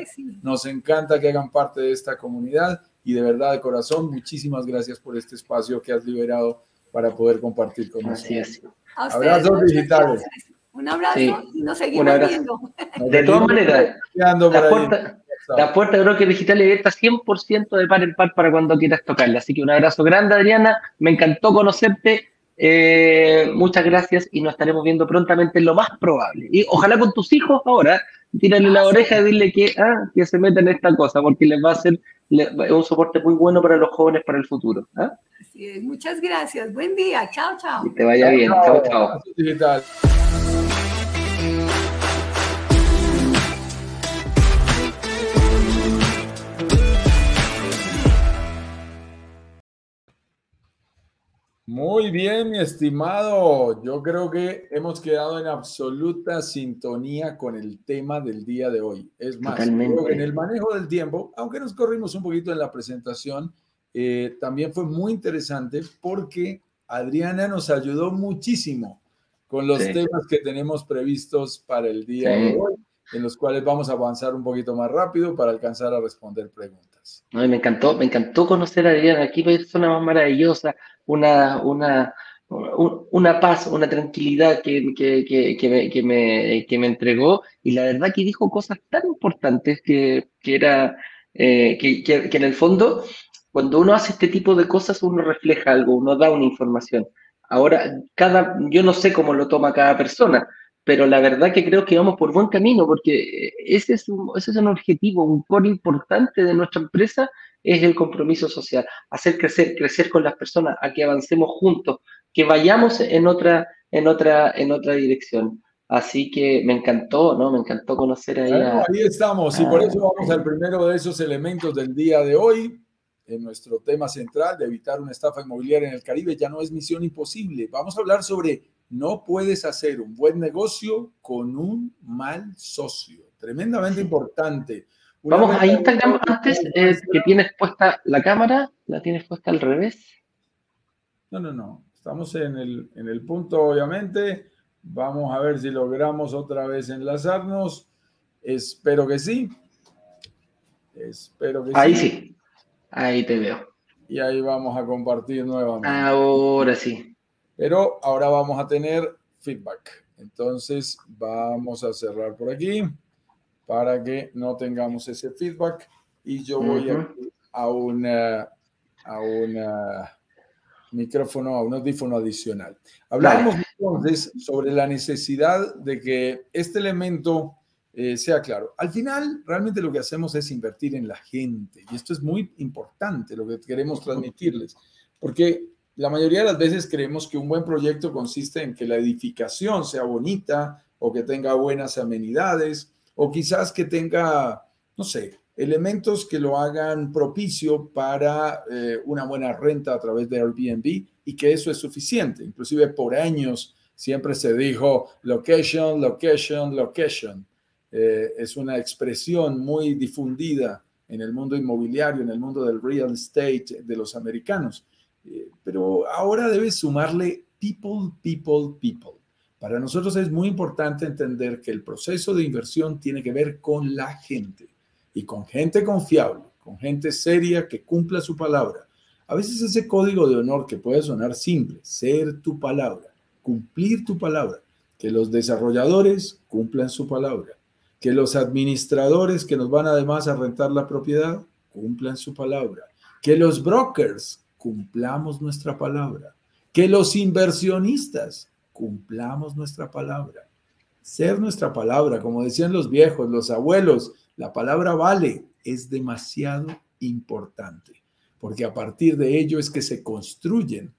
Nos encanta que hagan parte de esta comunidad y de verdad, de corazón, muchísimas gracias por este espacio que has liberado para poder compartir con nosotros. Abrazos digitales. Un abrazo y nos seguimos viendo. De todas maneras, la puerta, la puerta de Broker Digital abierta 100% de par en par para cuando quieras tocarla. Así que un abrazo grande, Adriana. Me encantó conocerte. Eh, muchas gracias y nos estaremos viendo prontamente, lo más probable. Y ojalá con tus hijos ahora, tírale la oreja y dile que, ah, que se metan en esta cosa, porque les va a ser un soporte muy bueno para los jóvenes para el futuro. ¿ah? Muchas gracias. Buen día. Chao, chao. Que te vaya bien. Chao, chao. Muy bien, mi estimado. Yo creo que hemos quedado en absoluta sintonía con el tema del día de hoy. Es más, en el manejo del tiempo, aunque nos corrimos un poquito en la presentación, eh, también fue muy interesante porque Adriana nos ayudó muchísimo con los temas que tenemos previstos para el día de hoy, en los cuales vamos a avanzar un poquito más rápido para alcanzar a responder preguntas. Me encantó, me encantó conocer a Adriana, aquí persona más maravillosa, una, una, una paz, una tranquilidad que, que, que, que, me, que me entregó y la verdad que dijo cosas tan importantes que, que era, eh, que, que, en el fondo, cuando uno hace este tipo de cosas, uno refleja algo, uno da una información. Ahora, cada, yo no sé cómo lo toma cada persona, pero la verdad que creo que vamos por buen camino porque ese es un, ese es un objetivo, un core importante de nuestra empresa es el compromiso social, hacer crecer, crecer con las personas, a que avancemos juntos, que vayamos en otra, en otra, en otra dirección. Así que me encantó, ¿no? Me encantó conocer ahí. ahí estamos, y por eso vamos al primero de esos elementos del día de hoy. En nuestro tema central de evitar una estafa inmobiliaria en el Caribe ya no es misión imposible. Vamos a hablar sobre no puedes hacer un buen negocio con un mal socio. Tremendamente importante. Vamos a Instagram antes, eh, que tienes puesta la cámara, la tienes puesta al revés. No, no, no. Estamos en el, en el punto, obviamente. Vamos a ver si logramos otra vez enlazarnos. Espero que sí. Espero que ahí sí. Ahí sí. Ahí te veo. Y ahí vamos a compartir nuevamente. Ahora sí. Pero ahora vamos a tener feedback. Entonces vamos a cerrar por aquí para que no tengamos ese feedback. Y yo voy a, un a un micrófono, a un audífono adicional. Hablamos entonces sobre la necesidad de que este elemento eh, sea claro. Al final, realmente lo que hacemos es invertir en la gente. Y esto es muy importante, lo que queremos transmitirles. Porque la mayoría de las veces creemos que un buen proyecto consiste en que la edificación sea bonita o que tenga buenas amenidades o quizás que tenga, no sé, elementos que lo hagan propicio para eh, una buena renta a través de Airbnb y que eso es suficiente. Inclusive por años siempre se dijo location, location, location. Eh, es una expresión muy difundida en el mundo inmobiliario, en el mundo del real estate de los americanos. Eh, pero ahora debes sumarle people, people, people. Para nosotros es muy importante entender que el proceso de inversión tiene que ver con la gente y con gente confiable, con gente seria que cumpla su palabra. A veces ese código de honor que puede sonar simple, ser tu palabra, cumplir tu palabra, que los desarrolladores cumplan su palabra, que los administradores que nos van además a rentar la propiedad cumplan su palabra, que los brokers cumplamos nuestra palabra, que los inversionistas cumplamos nuestra palabra. Ser nuestra palabra, como decían los viejos, los abuelos, la palabra vale, es demasiado importante, porque a partir de ello es que se construyen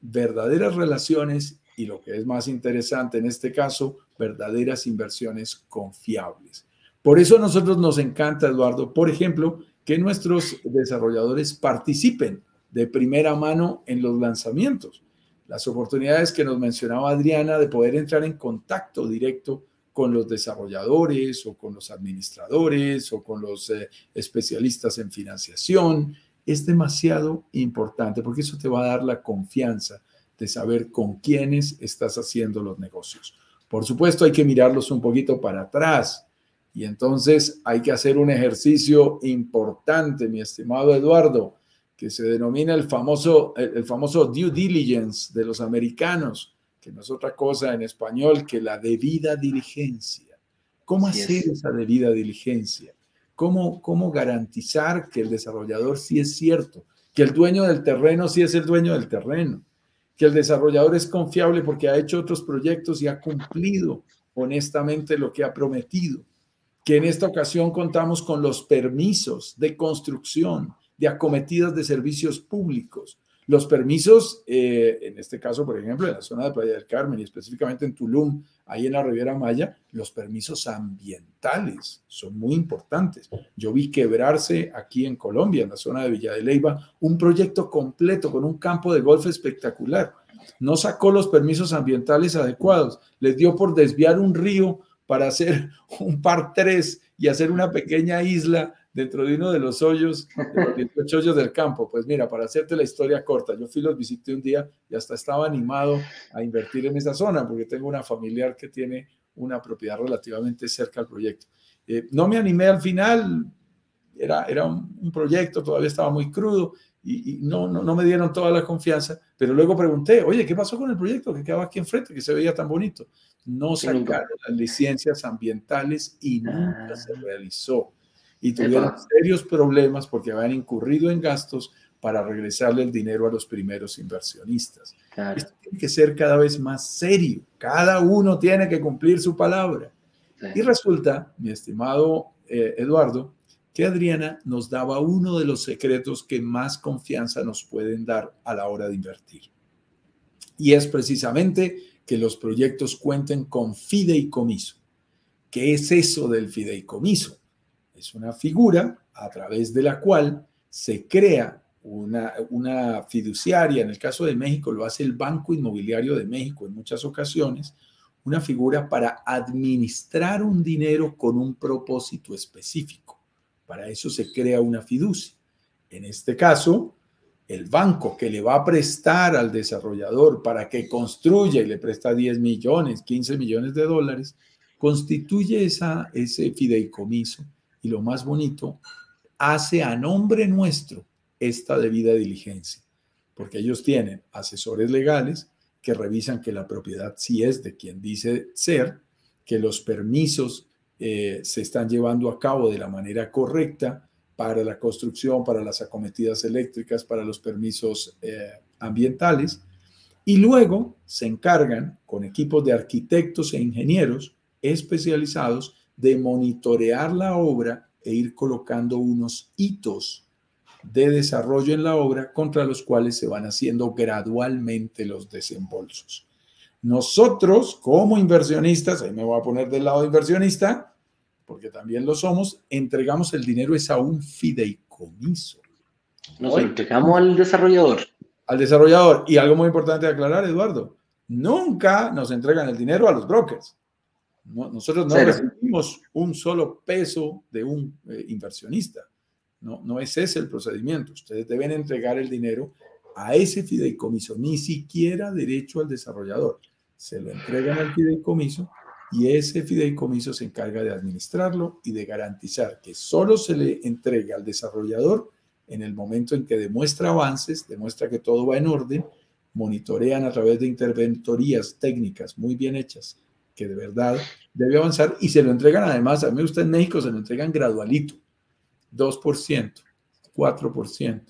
verdaderas relaciones y lo que es más interesante en este caso, verdaderas inversiones confiables. Por eso a nosotros nos encanta, Eduardo, por ejemplo, que nuestros desarrolladores participen de primera mano en los lanzamientos. Las oportunidades que nos mencionaba Adriana de poder entrar en contacto directo con los desarrolladores o con los administradores o con los eh, especialistas en financiación es demasiado importante porque eso te va a dar la confianza de saber con quiénes estás haciendo los negocios. Por supuesto, hay que mirarlos un poquito para atrás y entonces hay que hacer un ejercicio importante, mi estimado Eduardo, que se denomina el famoso, el, famoso due diligence de los americanos, que no es otra cosa en español que la debida diligencia. ¿Cómo hacer esa debida diligencia? ¿Cómo, ¿Cómo garantizar que el desarrollador sí es cierto? Que el dueño del terreno sí es el dueño del terreno que el desarrollador es confiable porque ha hecho otros proyectos y ha cumplido honestamente lo que ha prometido, que en esta ocasión contamos con los permisos de construcción de acometidas de servicios públicos. Los permisos, eh, en este caso, por ejemplo, en la zona de Playa del Carmen y específicamente en Tulum, ahí en la Riviera Maya, los permisos ambientales son muy importantes. Yo vi quebrarse aquí en Colombia, en la zona de Villa de Leyva, un proyecto completo con un campo de golf espectacular. No sacó los permisos ambientales adecuados, les dio por desviar un río para hacer un par 3 y hacer una pequeña isla dentro de uno de los hoyos, de los hoyos del campo. Pues mira, para hacerte la historia corta, yo fui, los visité un día y hasta estaba animado a invertir en esa zona porque tengo una familiar que tiene una propiedad relativamente cerca al proyecto. Eh, no me animé al final, era, era un, proyecto, todavía estaba muy crudo y, no, no, no, me dieron toda la confianza, pero luego pregunté, oye, ¿qué pasó con el proyecto que quedaba aquí enfrente, que se veía tan bonito? No sacaron las licencias ambientales y nunca se ah. realizó y tuvieron serios problemas porque habían incurrido en gastos para regresarle el dinero a los primeros inversionistas. Esto tiene que ser cada vez más serio. Cada uno tiene que cumplir su palabra. Y resulta, mi estimado eh, Eduardo, que Adriana nos daba uno de los secretos que más confianza nos pueden dar a la hora de invertir. Y es precisamente que los proyectos cuenten con fideicomiso. ¿Qué es eso del fideicomiso? Es una figura a través de la cual se crea una, una, fiduciaria, en el caso de México lo hace el Banco Inmobiliario de México en muchas ocasiones, una figura para administrar un dinero con un propósito específico. Para eso se crea una fiducia. En este caso, el banco que le va a prestar al desarrollador para que construya y le presta 10 millones, 15 millones de dólares, constituye esa, ese fideicomiso y lo más bonito, hace a nombre nuestro esta debida diligencia, porque ellos tienen asesores legales que revisan que la propiedad sí es de quien dice ser, que los permisos eh, se están llevando a cabo de la manera correcta para la construcción, para las acometidas eléctricas, para los permisos eh, ambientales, y luego se encargan con equipos de arquitectos e ingenieros especializados de monitorear la obra e ir colocando unos hitos de desarrollo en la obra contra los cuales se van haciendo gradualmente los desembolsos. Nosotros, como inversionistas, ahí me voy a poner del lado de inversionista, porque también lo somos, entregamos el dinero es a un fideicomiso. Nos entregamos al desarrollador. Al desarrollador. Y algo muy importante de aclarar, Eduardo, nunca nos entregan el dinero a los brokers. Nosotros no recibimos un solo peso de un eh, inversionista. No, no es ese el procedimiento. Ustedes deben entregar el dinero a ese fideicomiso, ni siquiera derecho al desarrollador. Se lo entregan al fideicomiso y ese fideicomiso se encarga de administrarlo y de garantizar que solo se le entregue al desarrollador en el momento en que demuestra avances, demuestra que todo va en orden, monitorean a través de interventorías técnicas muy bien hechas, que de verdad debe avanzar y se lo entregan además, a mí usted en México se lo entregan gradualito, 2%, 4%,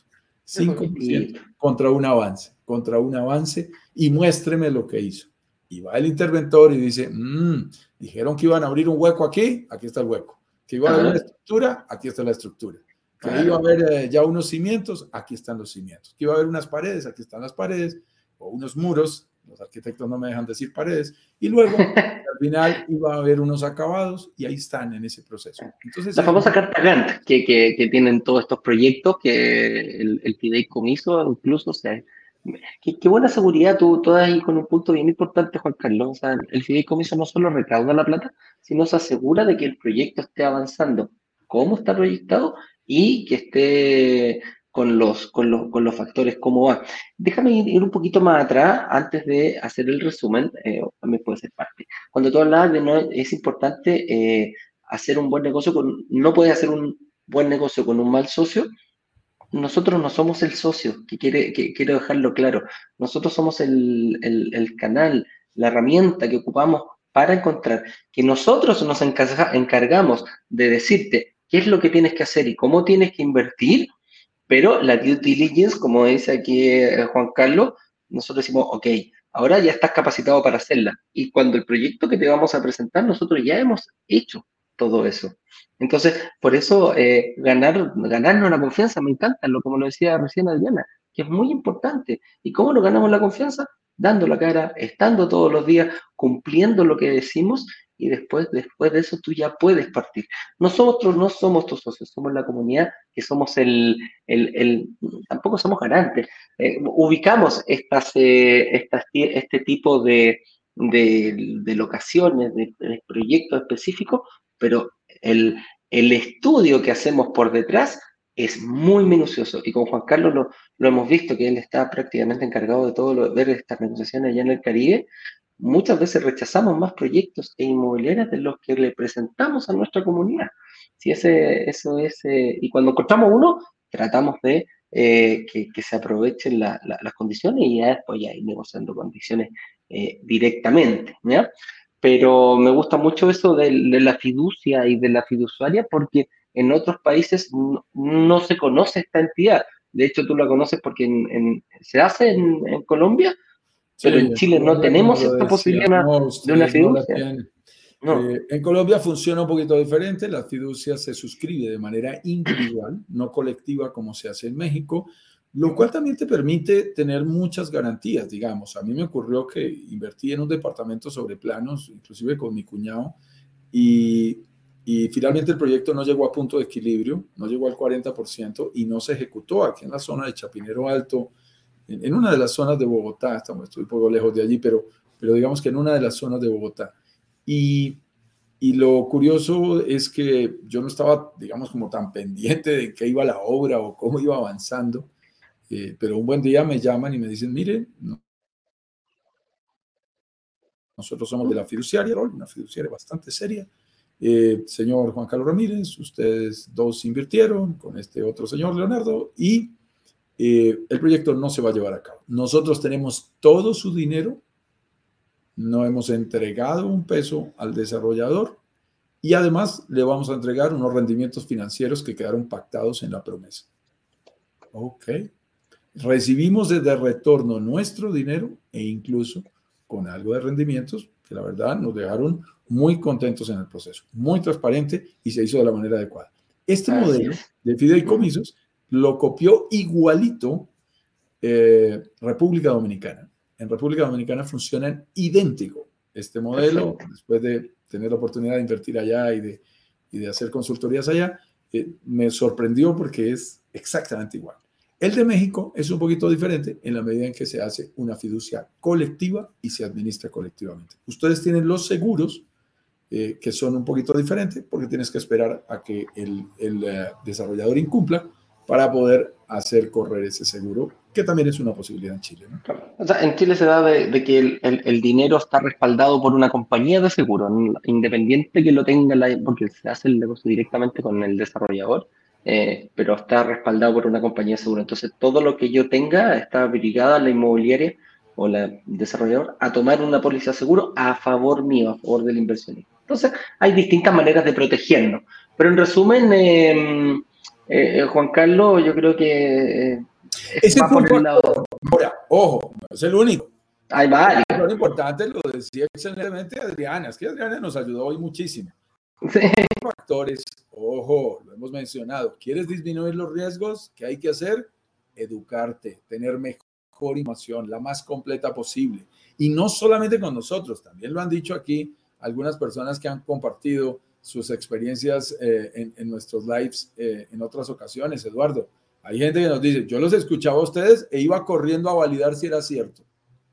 5% contra un avance, contra un avance y muéstreme lo que hizo. Y va el interventor y dice, mm, dijeron que iban a abrir un hueco aquí, aquí está el hueco. Que iba a haber una estructura, aquí está la estructura. Que iba a haber eh, ya unos cimientos, aquí están los cimientos. Que iba a haber unas paredes, aquí están las paredes, o unos muros, los arquitectos no me dejan decir paredes, y luego al final iba a haber unos acabados y ahí están en ese proceso. Entonces, la famosa carta Gantt que, que, tienen todos estos proyectos, que el, el fideicomiso incluso se... Qué, buena seguridad tú, todas ahí con un punto bien importante, Juan Carlos. O sea, el fideicomiso no solo recauda la plata, sino se asegura de que el proyecto esté avanzando como está proyectado y que esté con los, con los, con los factores cómo va. Déjame ir, un poquito más atrás antes de hacer el resumen, eh, también puede ser parte. Cuando tú hablabas de no es importante eh, hacer un buen negocio con, no puedes hacer un buen negocio con un mal socio, nosotros no somos el socio, que, quiere, que quiero dejarlo claro. Nosotros somos el, el, el, canal, la herramienta que ocupamos para encontrar, que nosotros nos encargamos de decirte qué es lo que tienes que hacer y cómo tienes que invertir pero la due diligence, como dice aquí eh, Juan Carlos, nosotros decimos, ok, ahora ya estás capacitado para hacerla. Y cuando el proyecto que te vamos a presentar, nosotros ya hemos hecho todo eso. Entonces, por eso eh, ganar, ganarnos la confianza me encanta, lo como lo decía recién Adriana, que es muy importante. ¿Y cómo nos ganamos la confianza? Dando la cara, estando todos los días, cumpliendo lo que decimos y después, después de eso tú ya puedes partir. Nosotros no somos tus socios, somos la comunidad que somos el, el, tampoco somos garantes. Eh, ubicamos estas, eh, estas, este tipo de, de, locaciones, de, proyectos específicos, pero el, el estudio que hacemos por detrás es muy minucioso y con Juan Carlos lo, lo, hemos visto que él está prácticamente encargado de todo lo, ver estas negociaciones allá en el Caribe muchas veces rechazamos más proyectos e inmobiliarias de los que le presentamos a nuestra comunidad. Si ese, eso es, eh, y cuando encontramos uno, tratamos de eh, que, se aprovechen las condiciones y ya después ya ir negociando condiciones eh, directamente. Pero me gusta mucho eso de, la fiducia y de la fiduciaria porque en otros países no, se conoce esta entidad. De hecho, tú la conoces porque se hace en Colombia, pero en Chile no tenemos esta posibilidad de una fiducia. Eh, en Colombia funciona un poquito diferente, la fiducia se suscribe de manera individual, no colectiva como se hace en México, lo cual también te permite tener muchas garantías, digamos. A mí me ocurrió que invertí en un departamento sobre planos, inclusive con mi cuñado, y, y finalmente el proyecto no llegó a punto de equilibrio, no llegó al 40% y no se ejecutó aquí en la zona de Chapinero Alto en, una de las zonas de Bogotá, estamos, estoy un poco lejos de allí, pero, pero digamos que en una de las zonas de Bogotá. Y, y lo curioso es que yo no estaba, digamos, como tan pendiente de qué iba la obra o cómo iba avanzando, eh, pero un buen día me llaman y me dicen, mire, nosotros somos de la fiduciaria, una fiduciaria bastante seria. Eh, señor Juan Carlos Ramírez, ustedes dos invirtieron con este otro señor Leonardo y eh, el proyecto no se va a llevar a cabo. Nosotros tenemos todo su dinero, no hemos entregado un peso al desarrollador y además le vamos a entregar unos rendimientos financieros que quedaron pactados en la promesa. Ok. Recibimos desde retorno nuestro dinero e incluso con algo de rendimientos que la verdad nos dejaron muy contentos en el proceso, muy transparente y se hizo de la manera adecuada. Este modelo de fideicomisos lo copió igualito eh, República Dominicana. En República Dominicana funcionan idéntico este modelo, después de tener la oportunidad de invertir allá y de, de hacer consultorías allá, eh, me sorprendió porque es exactamente igual. El de México es un poquito diferente en la medida en que se hace una fiducia colectiva y se administra colectivamente. Ustedes tienen los seguros eh, que son un poquito diferentes porque tienes que esperar a que el, el desarrollador incumpla para poder hacer correr ese seguro, que también es una posibilidad en Chile. ¿no? O sea, en Chile se da de, que el, el, dinero está respaldado por una compañía de seguro, independiente que lo tenga, la, porque se hace el negocio directamente con el desarrollador, eh, pero está respaldado por una compañía de seguro. Entonces, todo lo que yo tenga está obligada la inmobiliaria o la desarrollador a tomar una póliza de seguro a favor mío, a favor del inversionista. Entonces, hay distintas maneras de protegernos. Pero en resumen, eh, eh, Juan Carlos, yo creo que... Eh, por el lado... Ahora, ojo, no es el único. Hay varios. Lo importante lo decía excelentemente Adriana, es que Adriana nos ayudó hoy muchísimo. Sí. Factores, ojo, lo hemos mencionado. ¿Quieres disminuir los riesgos? ¿Qué hay que hacer? Educarte, tener mejor información, la más completa posible. Y no solamente con nosotros, también lo han dicho aquí algunas personas que han compartido sus experiencias eh, en, nuestros lives eh, en otras ocasiones, Eduardo. Hay gente que nos dice, yo los escuchaba a ustedes e iba corriendo a validar si era cierto.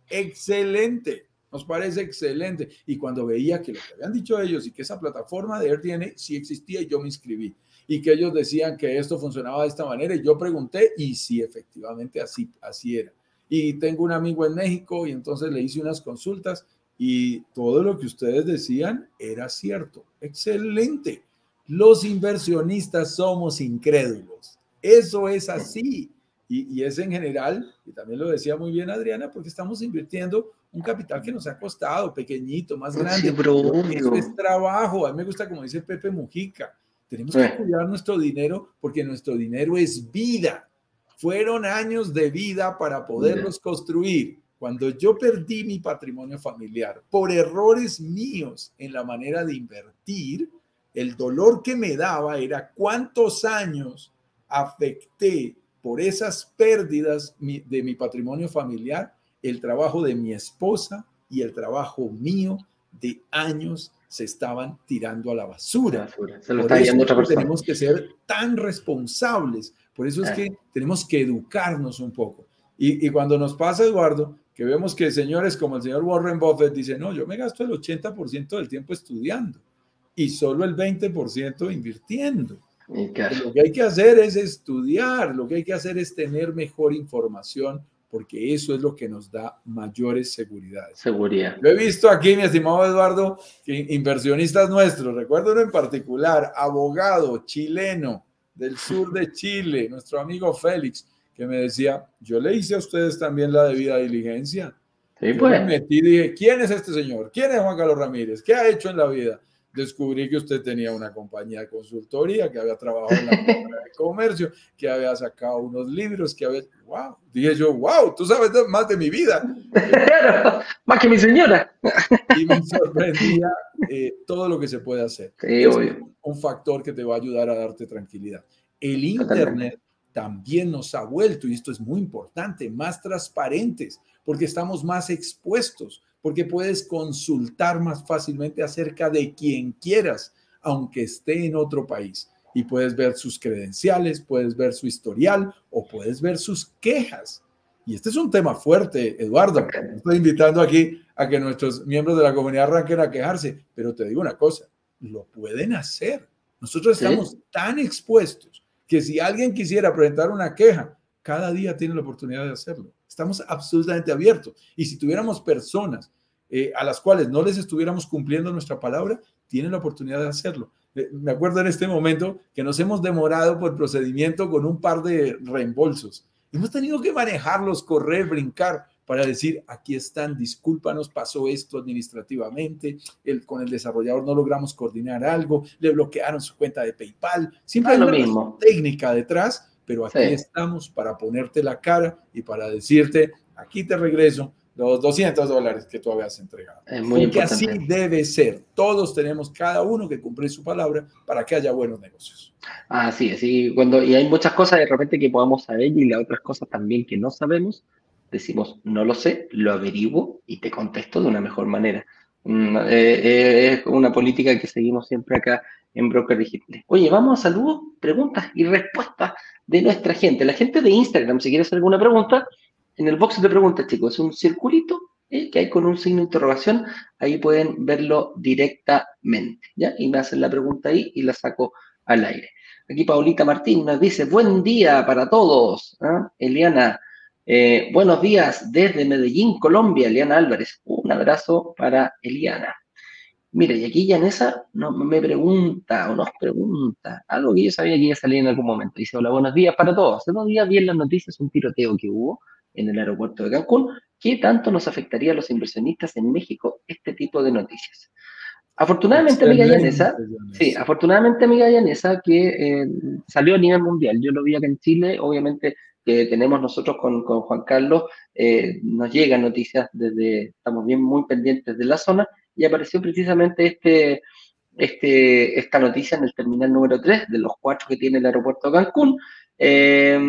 Excelente, nos parece excelente. Y cuando veía que lo que habían dicho ellos y que esa plataforma de AirDNA sí existía, yo me inscribí. Y que ellos decían que esto funcionaba de esta manera, y yo pregunté, y sí, efectivamente así, así era. Y tengo un amigo en México, y entonces le hice unas consultas, y todo lo que ustedes decían era cierto. Excelente. Los inversionistas somos incrédulos. Eso es así. Y, es en general, y también lo decía muy bien Adriana, porque estamos invirtiendo un capital que nos ha costado, pequeñito, más grande. Eso es trabajo. A mí me gusta como dice Pepe Mujica. Tenemos que cuidar nuestro dinero porque nuestro dinero es vida. Fueron años de vida para poderlos construir. Cuando yo perdí mi patrimonio familiar por errores míos en la manera de invertir, el dolor que me daba era cuántos años afecté por esas pérdidas de mi patrimonio familiar el trabajo de mi esposa y el trabajo mío de años se estaban tirando a la basura. Se lo está yendo otra persona. Tenemos que ser tan responsables. Por eso es ah. que tenemos que educarnos un poco. Y, y, cuando nos pasa, Eduardo, que vemos que señores como el señor Warren Buffett dicen, no, yo me gasto el 80% del tiempo estudiando y solo el 20% invirtiendo. Lo que hay que hacer es estudiar, lo que hay que hacer es tener mejor información, porque eso es lo que nos da mayores seguridades. Seguridad. Lo he visto aquí, mi estimado Eduardo, que inversionistas nuestros, recuerdo uno en particular, abogado chileno del sur de Chile, nuestro amigo Félix, que me decía, yo le hice a ustedes también la debida diligencia. Sí, pues. Me metí y dije, ¿quién es este señor? ¿Quién es Juan Carlos Ramírez? ¿Qué ha hecho en la vida? Descubrí que usted tenía una compañía de consultoría, que había trabajado en la Cámara de Comercio, que había sacado unos libros, que había... ¡Wow! Dije yo, ¡wow! Tú sabes más de mi vida. más que mi señora. y me sorprendía eh, todo lo que se puede hacer. Sí, es un factor que te va a ayudar a darte tranquilidad. El Internet también nos ha vuelto, y esto es muy importante, más transparentes, porque estamos más expuestos, porque puedes consultar más fácilmente acerca de quien quieras, aunque esté en otro país. Y puedes ver sus credenciales, puedes ver su historial o puedes ver sus quejas. Y este es un tema fuerte, Eduardo. Estoy invitando aquí a que nuestros miembros de la comunidad arranquen a quejarse, pero te digo una cosa, lo pueden hacer. Nosotros estamos tan expuestos que si alguien quisiera presentar una queja, cada día tiene la oportunidad de hacerlo. Estamos absolutamente abiertos. Y si tuviéramos personas eh, a las cuales no les estuviéramos cumpliendo nuestra palabra, tienen la oportunidad de hacerlo. Eh, me acuerdo en este momento que nos hemos demorado por procedimiento con un par de reembolsos. Hemos tenido que manejarlos, correr, brincar, para decir, aquí están, discúlpanos, pasó esto administrativamente, el, con el desarrollador no logramos coordinar algo, le bloquearon su cuenta de PayPal, siempre hay una técnica detrás, pero aquí estamos para ponerte la cara y para decirte, aquí te regreso los 200 dólares que tú habías entregado. Es muy Porque así debe ser. Todos tenemos cada uno que cumplir su palabra para que haya buenos negocios. Así es, y, cuando, y hay muchas cosas de repente que podamos saber y las otras cosas también que no sabemos, decimos, no lo sé, lo averiguo y te contesto de una mejor manera. Mm, eh, eh, es una política que seguimos siempre acá en Broker Digital. Oye, vamos a saludos, preguntas y respuestas de nuestra gente. La gente de Instagram, si quieres hacer alguna pregunta, en el box de preguntas, chicos, es un circulito que hay con un signo de interrogación, ahí pueden verlo directamente, ¿ya? Y me hacen la pregunta ahí y la saco al aire. Aquí Paulita Martín nos dice, buen día para todos. ¿ah? Eliana, eh, buenos días desde Medellín, Colombia. Eliana Álvarez, un abrazo para Eliana. Mire, y aquí Yanesa no, me pregunta o nos pregunta algo que yo sabía que iba a salir en algún momento. Dice, hola, buenos días para todos. Hace dos días vi en las noticias un tiroteo que hubo en el aeropuerto de Cancún. ¿Qué tanto nos afectaría a los inversionistas en México este tipo de noticias? Afortunadamente, amiga Yanesa, sí, afortunadamente, amiga Yanesa, que eh, salió a nivel mundial. Yo lo vi acá en Chile, obviamente que tenemos nosotros con, con Juan Carlos, eh, nos llegan noticias desde, estamos bien muy pendientes de la zona, y apareció precisamente este, este, esta noticia en el terminal número 3 de los cuatro que tiene el aeropuerto de Cancún, eh,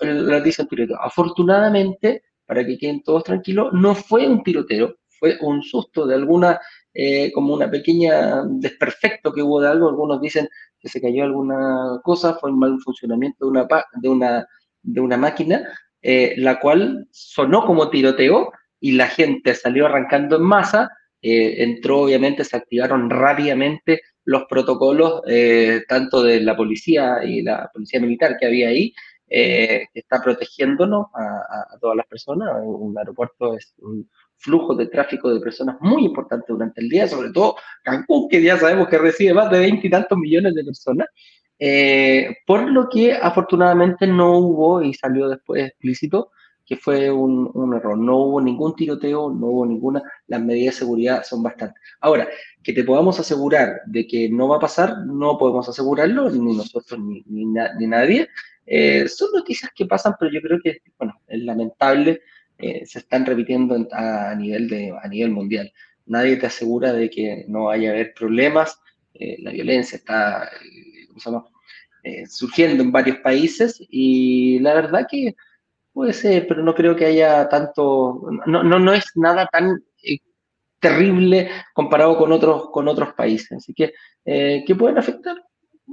la noticia un tiroteo. Afortunadamente, para que queden todos tranquilos, no fue un tiroteo, fue un susto de alguna eh, como una pequeña desperfecto que hubo de algo. Algunos dicen que se cayó alguna cosa, fue un mal funcionamiento de una, de una, de una máquina, eh, la cual sonó como tiroteo y la gente salió arrancando en masa. Eh, entró, obviamente, se activaron rápidamente los protocolos, tanto de la policía y la policía militar que había ahí, que está protegiéndonos a, a, todas las personas. Un aeropuerto es un, flujo de tráfico de personas muy importante durante el día, sobre todo Cancún, que ya sabemos que recibe más de 20 y tantos millones de personas, eh, por lo que afortunadamente no hubo, y salió después explícito, que fue un, un, error. No hubo ningún tiroteo, no hubo ninguna, las medidas de seguridad son bastantes. Ahora, que te podamos asegurar de que no va a pasar, no podemos asegurarlo, ni nosotros ni, ni, ni nadie. Eh, son noticias que pasan, pero yo creo que, bueno, es lamentable eh, se están repitiendo a, nivel de, a nivel mundial. Nadie te asegura de que no vaya a haber problemas. Eh, la violencia está eh, surgiendo en varios países y la verdad que puede ser, pero no creo que haya tanto, no, no, no es nada tan terrible comparado con otros, con otros países. Así que, ¿qué pueden afectar?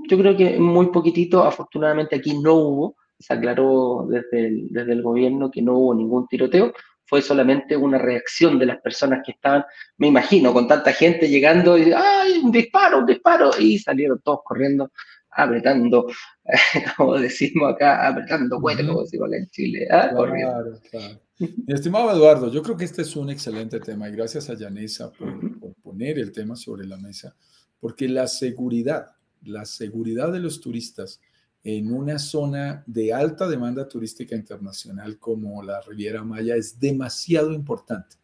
Yo creo que muy poquitito, afortunadamente aquí no hubo, se aclaró desde el, desde el gobierno que no hubo ningún tiroteo, fue solamente una reacción de las personas que estaban, me imagino, con tanta gente llegando y, ¡ay, un disparo, un disparo! Y salieron todos corriendo, apretando, como decimos acá, apretando cuerpo, como decimos acá en Chile, ¿ah? claro, Claro. Mi estimado Eduardo, yo creo que este es un excelente tema y gracias a Yanesa por, por poner el tema sobre la mesa, porque la seguridad, la seguridad de los turistas en una zona de alta demanda turística internacional como la Riviera Maya es demasiado importante.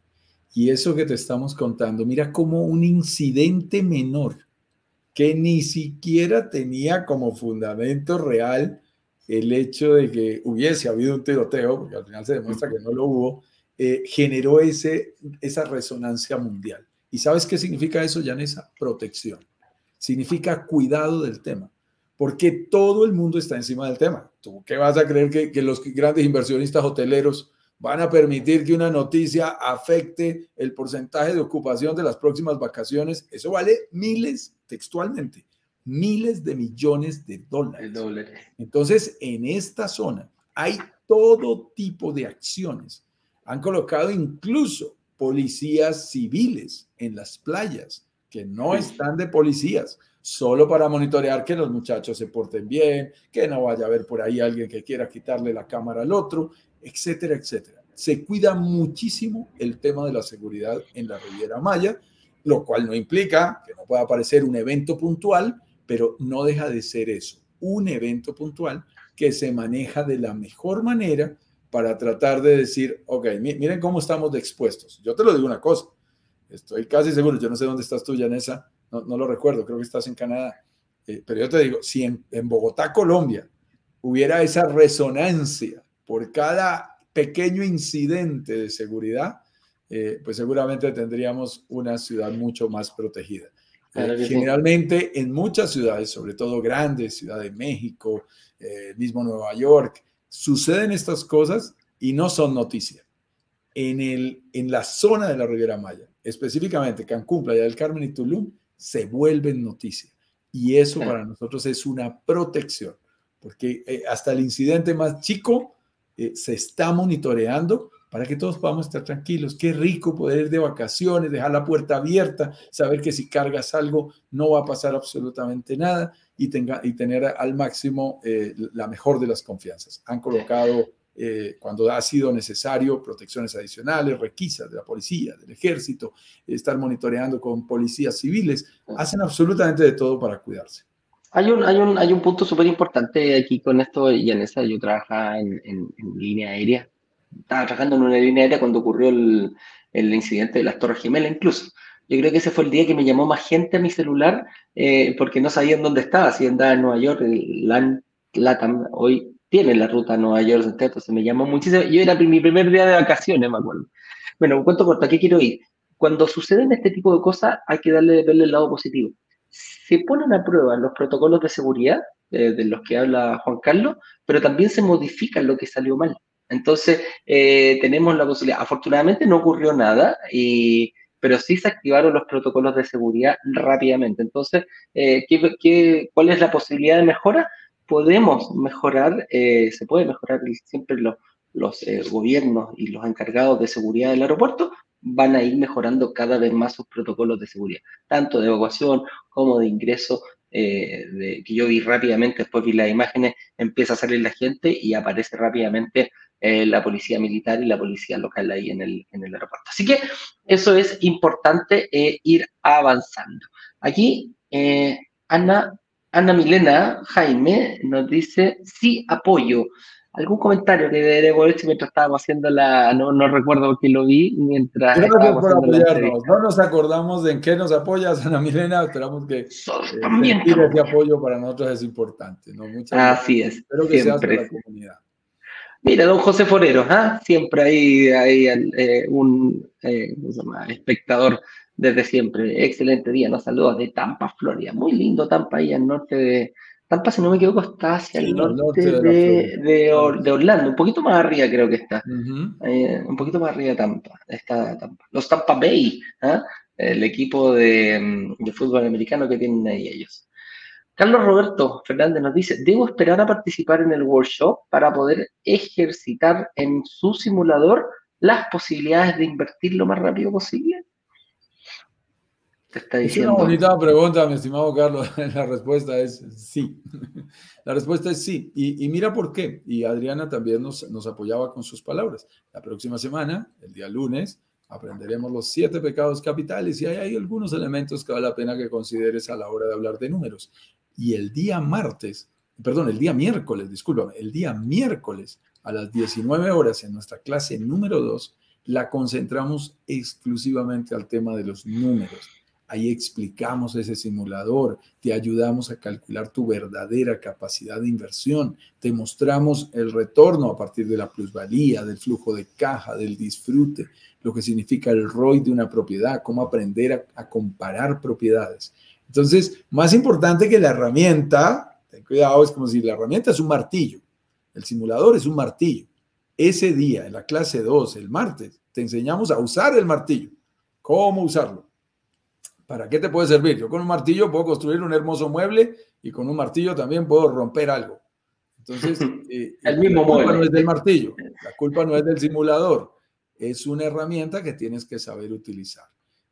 Y eso que te estamos contando, mira como un incidente menor que ni siquiera tenía como fundamento real el hecho de que hubiese habido un tiroteo, porque al final se demuestra que no lo hubo, eh, generó ese, esa resonancia mundial. ¿Y sabes qué significa eso, Janessa? Protección. Significa cuidado del tema porque todo el mundo está encima del tema. ¿Tú qué vas a creer que, los grandes inversionistas hoteleros van a permitir que una noticia afecte el porcentaje de ocupación de las próximas vacaciones? Eso vale miles, textualmente, miles de millones de dólares. Entonces, en esta zona hay todo tipo de acciones. Han colocado incluso policías civiles en las playas que no están de policías solo para monitorear que los muchachos se porten bien, que no vaya a haber por ahí alguien que quiera quitarle la cámara al otro, etcétera, etcétera. Se cuida muchísimo el tema de la seguridad en la Riviera Maya, lo cual no implica que no pueda aparecer un evento puntual, pero no deja de ser eso, un evento puntual que se maneja de la mejor manera para tratar de decir, ok, miren cómo estamos expuestos. Yo te lo digo una cosa, estoy casi seguro, yo no sé dónde estás tú, Janessa, no, lo recuerdo, creo que estás en Canadá. Eh, pero yo te digo, si en, Bogotá, Colombia, hubiera esa resonancia por cada pequeño incidente de seguridad, eh, pues seguramente tendríamos una ciudad mucho más protegida. Eh, generalmente en muchas ciudades, sobre todo grandes, Ciudad de México, mismo Nueva York, suceden estas cosas y no son noticias. En, el, en la zona de la Riviera Maya, específicamente Cancún, Playa del Carmen y Tulum, se vuelven noticia. Y eso para nosotros es una protección, porque eh, hasta el incidente más chico eh, se está monitoreando para que todos podamos estar tranquilos. Qué rico poder ir de vacaciones, dejar la puerta abierta, saber que si cargas algo no va a pasar absolutamente nada y, tenga, y tener al máximo eh, la mejor de las confianzas. Han colocado, eh, cuando ha sido necesario, protecciones adicionales, requisas de la policía, del ejército, estar monitoreando con policías civiles, hacen absolutamente de todo para cuidarse. Hay un, hay un, hay un punto súper importante aquí con esto, y en esa yo trabajaba en, en, línea aérea. Estaba trabajando en una línea aérea cuando ocurrió el, el incidente de las Torres Gemelas incluso. Yo creo que ese fue el día que me llamó más gente a mi celular eh, porque no sabían dónde estaba, si andaba en Nueva York, el LATAM, hoy tiene la ruta a Nueva York, entonces me llamó muchísimo. Yo era mi primer día de vacaciones, me acuerdo. Bueno, cuento corto, ¿a qué quiero ir? Cuando suceden este tipo de cosas hay que darle, verle el lado positivo se ponen a prueba los protocolos de seguridad eh, de los que habla Juan Carlos, pero también se modifican lo que salió mal. Entonces, eh, tenemos la posibilidad, afortunadamente no ocurrió nada, y, pero sí se activaron los protocolos de seguridad rápidamente. Entonces, eh, cuál es la posibilidad de mejora? Podemos mejorar, se puede mejorar siempre los, los gobiernos y los encargados de seguridad del aeropuerto van a ir mejorando cada vez más sus protocolos de seguridad, tanto de evacuación como de ingreso, eh, que yo vi rápidamente, después vi las imágenes, empieza a salir la gente y aparece rápidamente eh, la policía militar y la policía local ahí en el, en el aeropuerto. Así que eso es importante eh, ir avanzando. Aquí, Ana, Ana Milena Jaime nos dice, sí, apoyo algún comentario que debo hecho mientras estábamos haciendo la. No, no recuerdo que lo vi mientras. Gracias por apoyarnos. No nos acordamos de en qué nos apoyas, Ana Milena. Esperamos que eh, también ese apoyo para nosotros es importante. ¿no? Muchas Así es. Espero que siempre. la comunidad. Mira, don José Forero, ¿ah? siempre hay, hay eh, un eh, espectador desde siempre. Excelente día, nos saludos de Tampa, Florida. Muy lindo Tampa, ahí al norte de, Tampa, si no me equivoco, está hacia el norte, de, Orlando, un poquito más arriba creo que está. Eh, un poquito más arriba de Tampa, está Tampa. Los Tampa Bay, ¿ah? el equipo de, fútbol americano que tienen ahí ellos. Carlos Roberto Fernández nos dice, ¿debo esperar a participar en el workshop para poder ejercitar en su simulador las posibilidades de invertir lo más rápido posible? Es una bonita pregunta, mi estimado Carlos. La respuesta es sí. La respuesta es sí. Y, mira por qué. Y Adriana también nos, nos apoyaba con sus palabras. La próxima semana, el día lunes, aprenderemos los siete pecados capitales y hay, hay algunos elementos que vale la pena que consideres a la hora de hablar de números. Y el día martes, perdón, el día miércoles, discúlpame, el día miércoles a las 19 horas en nuestra clase número 2, la concentramos exclusivamente al tema de los números Ahí explicamos ese simulador, te ayudamos a calcular tu verdadera capacidad de inversión, te mostramos el retorno a partir de la plusvalía, del flujo de caja, del disfrute, lo que significa el ROI de una propiedad, cómo aprender a, comparar propiedades. Entonces, más importante que la herramienta, ten cuidado, es como si la herramienta es un martillo, el simulador es un martillo. Ese día, en la clase 2, el martes, te enseñamos a usar el martillo, cómo usarlo. ¿Para qué te puede servir? Yo con un martillo puedo construir un hermoso mueble y con un martillo también puedo romper algo. Entonces, eh, el mismo la culpa no es del martillo, la culpa no es del simulador, es una herramienta que tienes que saber utilizar.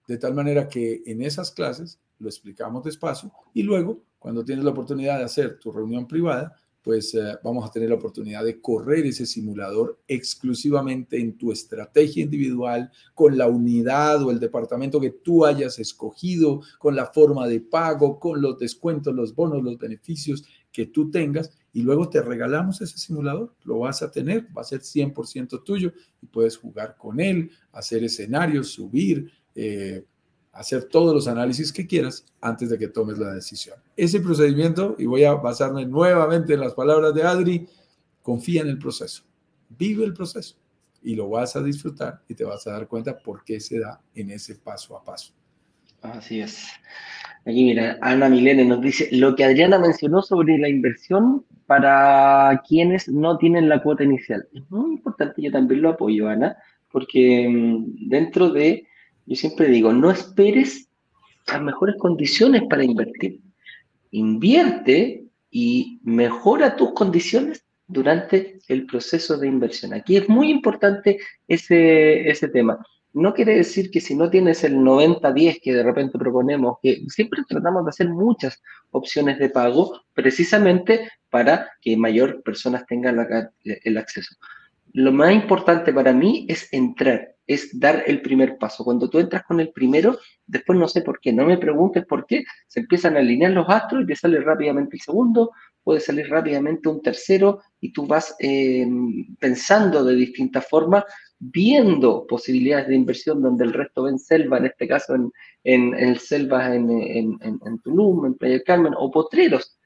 De tal manera que en esas clases lo explicamos despacio y luego, cuando tienes la oportunidad de hacer tu reunión privada, pues eh, vamos a tener la oportunidad de correr ese simulador exclusivamente en tu estrategia individual, con la unidad o el departamento que tú hayas escogido, con la forma de pago, con los descuentos, los bonos, los beneficios que tú tengas y luego te regalamos ese simulador, lo vas a tener, va a ser 100% tuyo y puedes jugar con él, hacer escenarios, subir, eh, hacer todos los análisis que quieras antes de que tomes la decisión. Ese procedimiento, y voy a basarme nuevamente en las palabras de Adri, confía en el proceso, vive el proceso y lo vas a disfrutar y te vas a dar cuenta por qué se da en ese paso a paso. Así es. Aquí mira, Ana Milene nos dice, lo que Adriana mencionó sobre la inversión para quienes no tienen la cuota inicial. Es muy importante, yo también lo apoyo, Ana, porque mm, dentro de yo siempre digo, no esperes las mejores condiciones para invertir. Invierte y mejora tus condiciones durante el proceso de inversión. Aquí es muy importante ese, ese tema. No quiere decir que si no tienes el 90-10 que de repente proponemos, que siempre tratamos de hacer muchas opciones de pago precisamente para que mayor personas tengan el acceso. Lo más importante para mí es entrar, es dar el primer paso. Cuando tú entras con el primero, después no sé por qué, no me preguntes por qué, se empiezan a alinear los astros y te sale rápidamente el segundo, puede salir rápidamente un tercero y tú vas eh, pensando de distintas formas, viendo posibilidades de inversión donde el resto ven selva, en este caso en, en, en selvas en, en, Tulum, en Playa del Carmen, o potreros.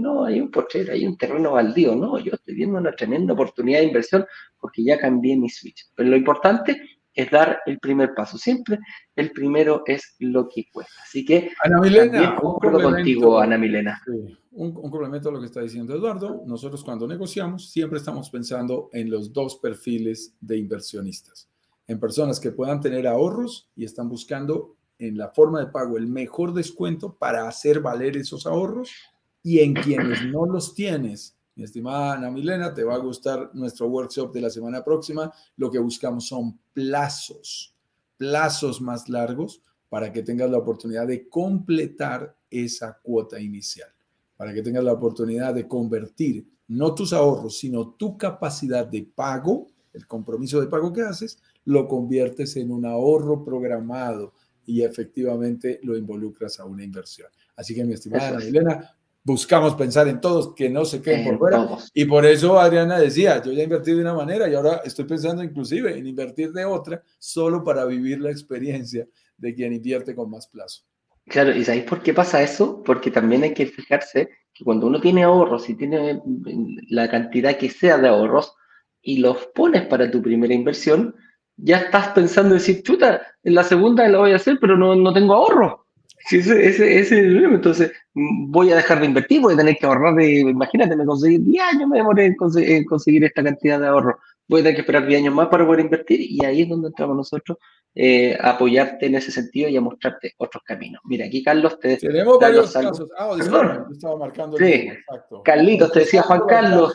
No, hay un potrero, hay un terreno baldío, no, yo estoy viendo una tremenda oportunidad de inversión porque ya cambié mi switch. Pero lo importante es dar el primer paso. Siempre el primero es lo que cuesta. Así que Ana Milena, contigo, Ana Milena. un, complemento a lo que está diciendo Eduardo. Nosotros cuando negociamos siempre estamos pensando en los dos perfiles de inversionistas. En personas que puedan tener ahorros y están buscando en la forma de pago el mejor descuento para hacer valer esos ahorros y en quienes no los tienes mi estimada Ana Milena, te va a gustar nuestro workshop de la semana próxima. Lo que buscamos son plazos, plazos más largos para que tengas la oportunidad de completar esa cuota inicial, para que tengas la oportunidad de convertir no tus ahorros, sino tu capacidad de pago, el compromiso de pago que haces, lo conviertes en un ahorro programado y efectivamente lo involucras a una inversión. Así que mi estimada Ana Milena, buscamos pensar en todos, que no se queden por fuera. Y por eso Adriana decía, yo ya invertí de una manera y ahora estoy pensando inclusive en invertir de otra, solo para vivir la experiencia de quien invierte con más plazo. Claro, ¿y sabéis por qué pasa eso? Porque también hay que fijarse que cuando uno tiene ahorros y tiene la cantidad que sea de ahorros y los pones para tu primera inversión, ya estás pensando en decir, chuta, en la segunda la voy a hacer, pero no, no tengo ahorro. Sí, ese, ese, ese entonces mm, voy a dejar de invertir, voy a tener que ahorrar de, imagínate, me conseguí 10 años, me demoré en conseguir, esta cantidad de ahorro, voy a tener que esperar 10 años más para poder invertir y ahí es donde entramos nosotros eh, a apoyarte en ese sentido y a mostrarte otros caminos. Mira, aquí Carlos te... Tenemos varios casos. Ah, estaba marcando el sí. Carlitos, te decía Juan Carlos.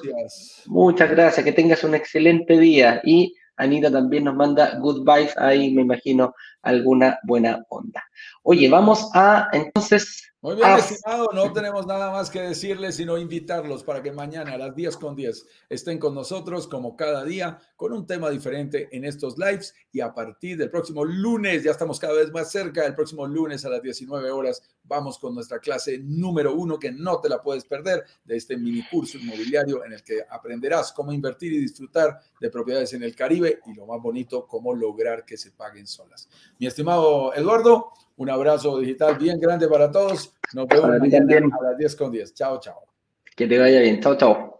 Muchas gracias, que tengas un excelente día y Anita también nos manda good vibes, ahí me imagino alguna buena onda. Oye, vamos a entonces muy bien, estimado, no tenemos nada más que decirles, sino invitarlos para que mañana a las 10 con 10 estén con nosotros, como cada día, con un tema diferente en estos lives. Y a partir del próximo lunes, ya estamos cada vez más cerca, el próximo lunes a las 19 horas, vamos con nuestra clase número uno, que no te la puedes perder, de este mini curso inmobiliario en el que aprenderás cómo invertir y disfrutar de propiedades en el Caribe y lo más bonito, cómo lograr que se paguen solas. Mi estimado Eduardo, un abrazo digital bien grande para todos. Nos vemos mañana a las 10 con 10. Chao, chao. Que te vaya bien. Chao, chao.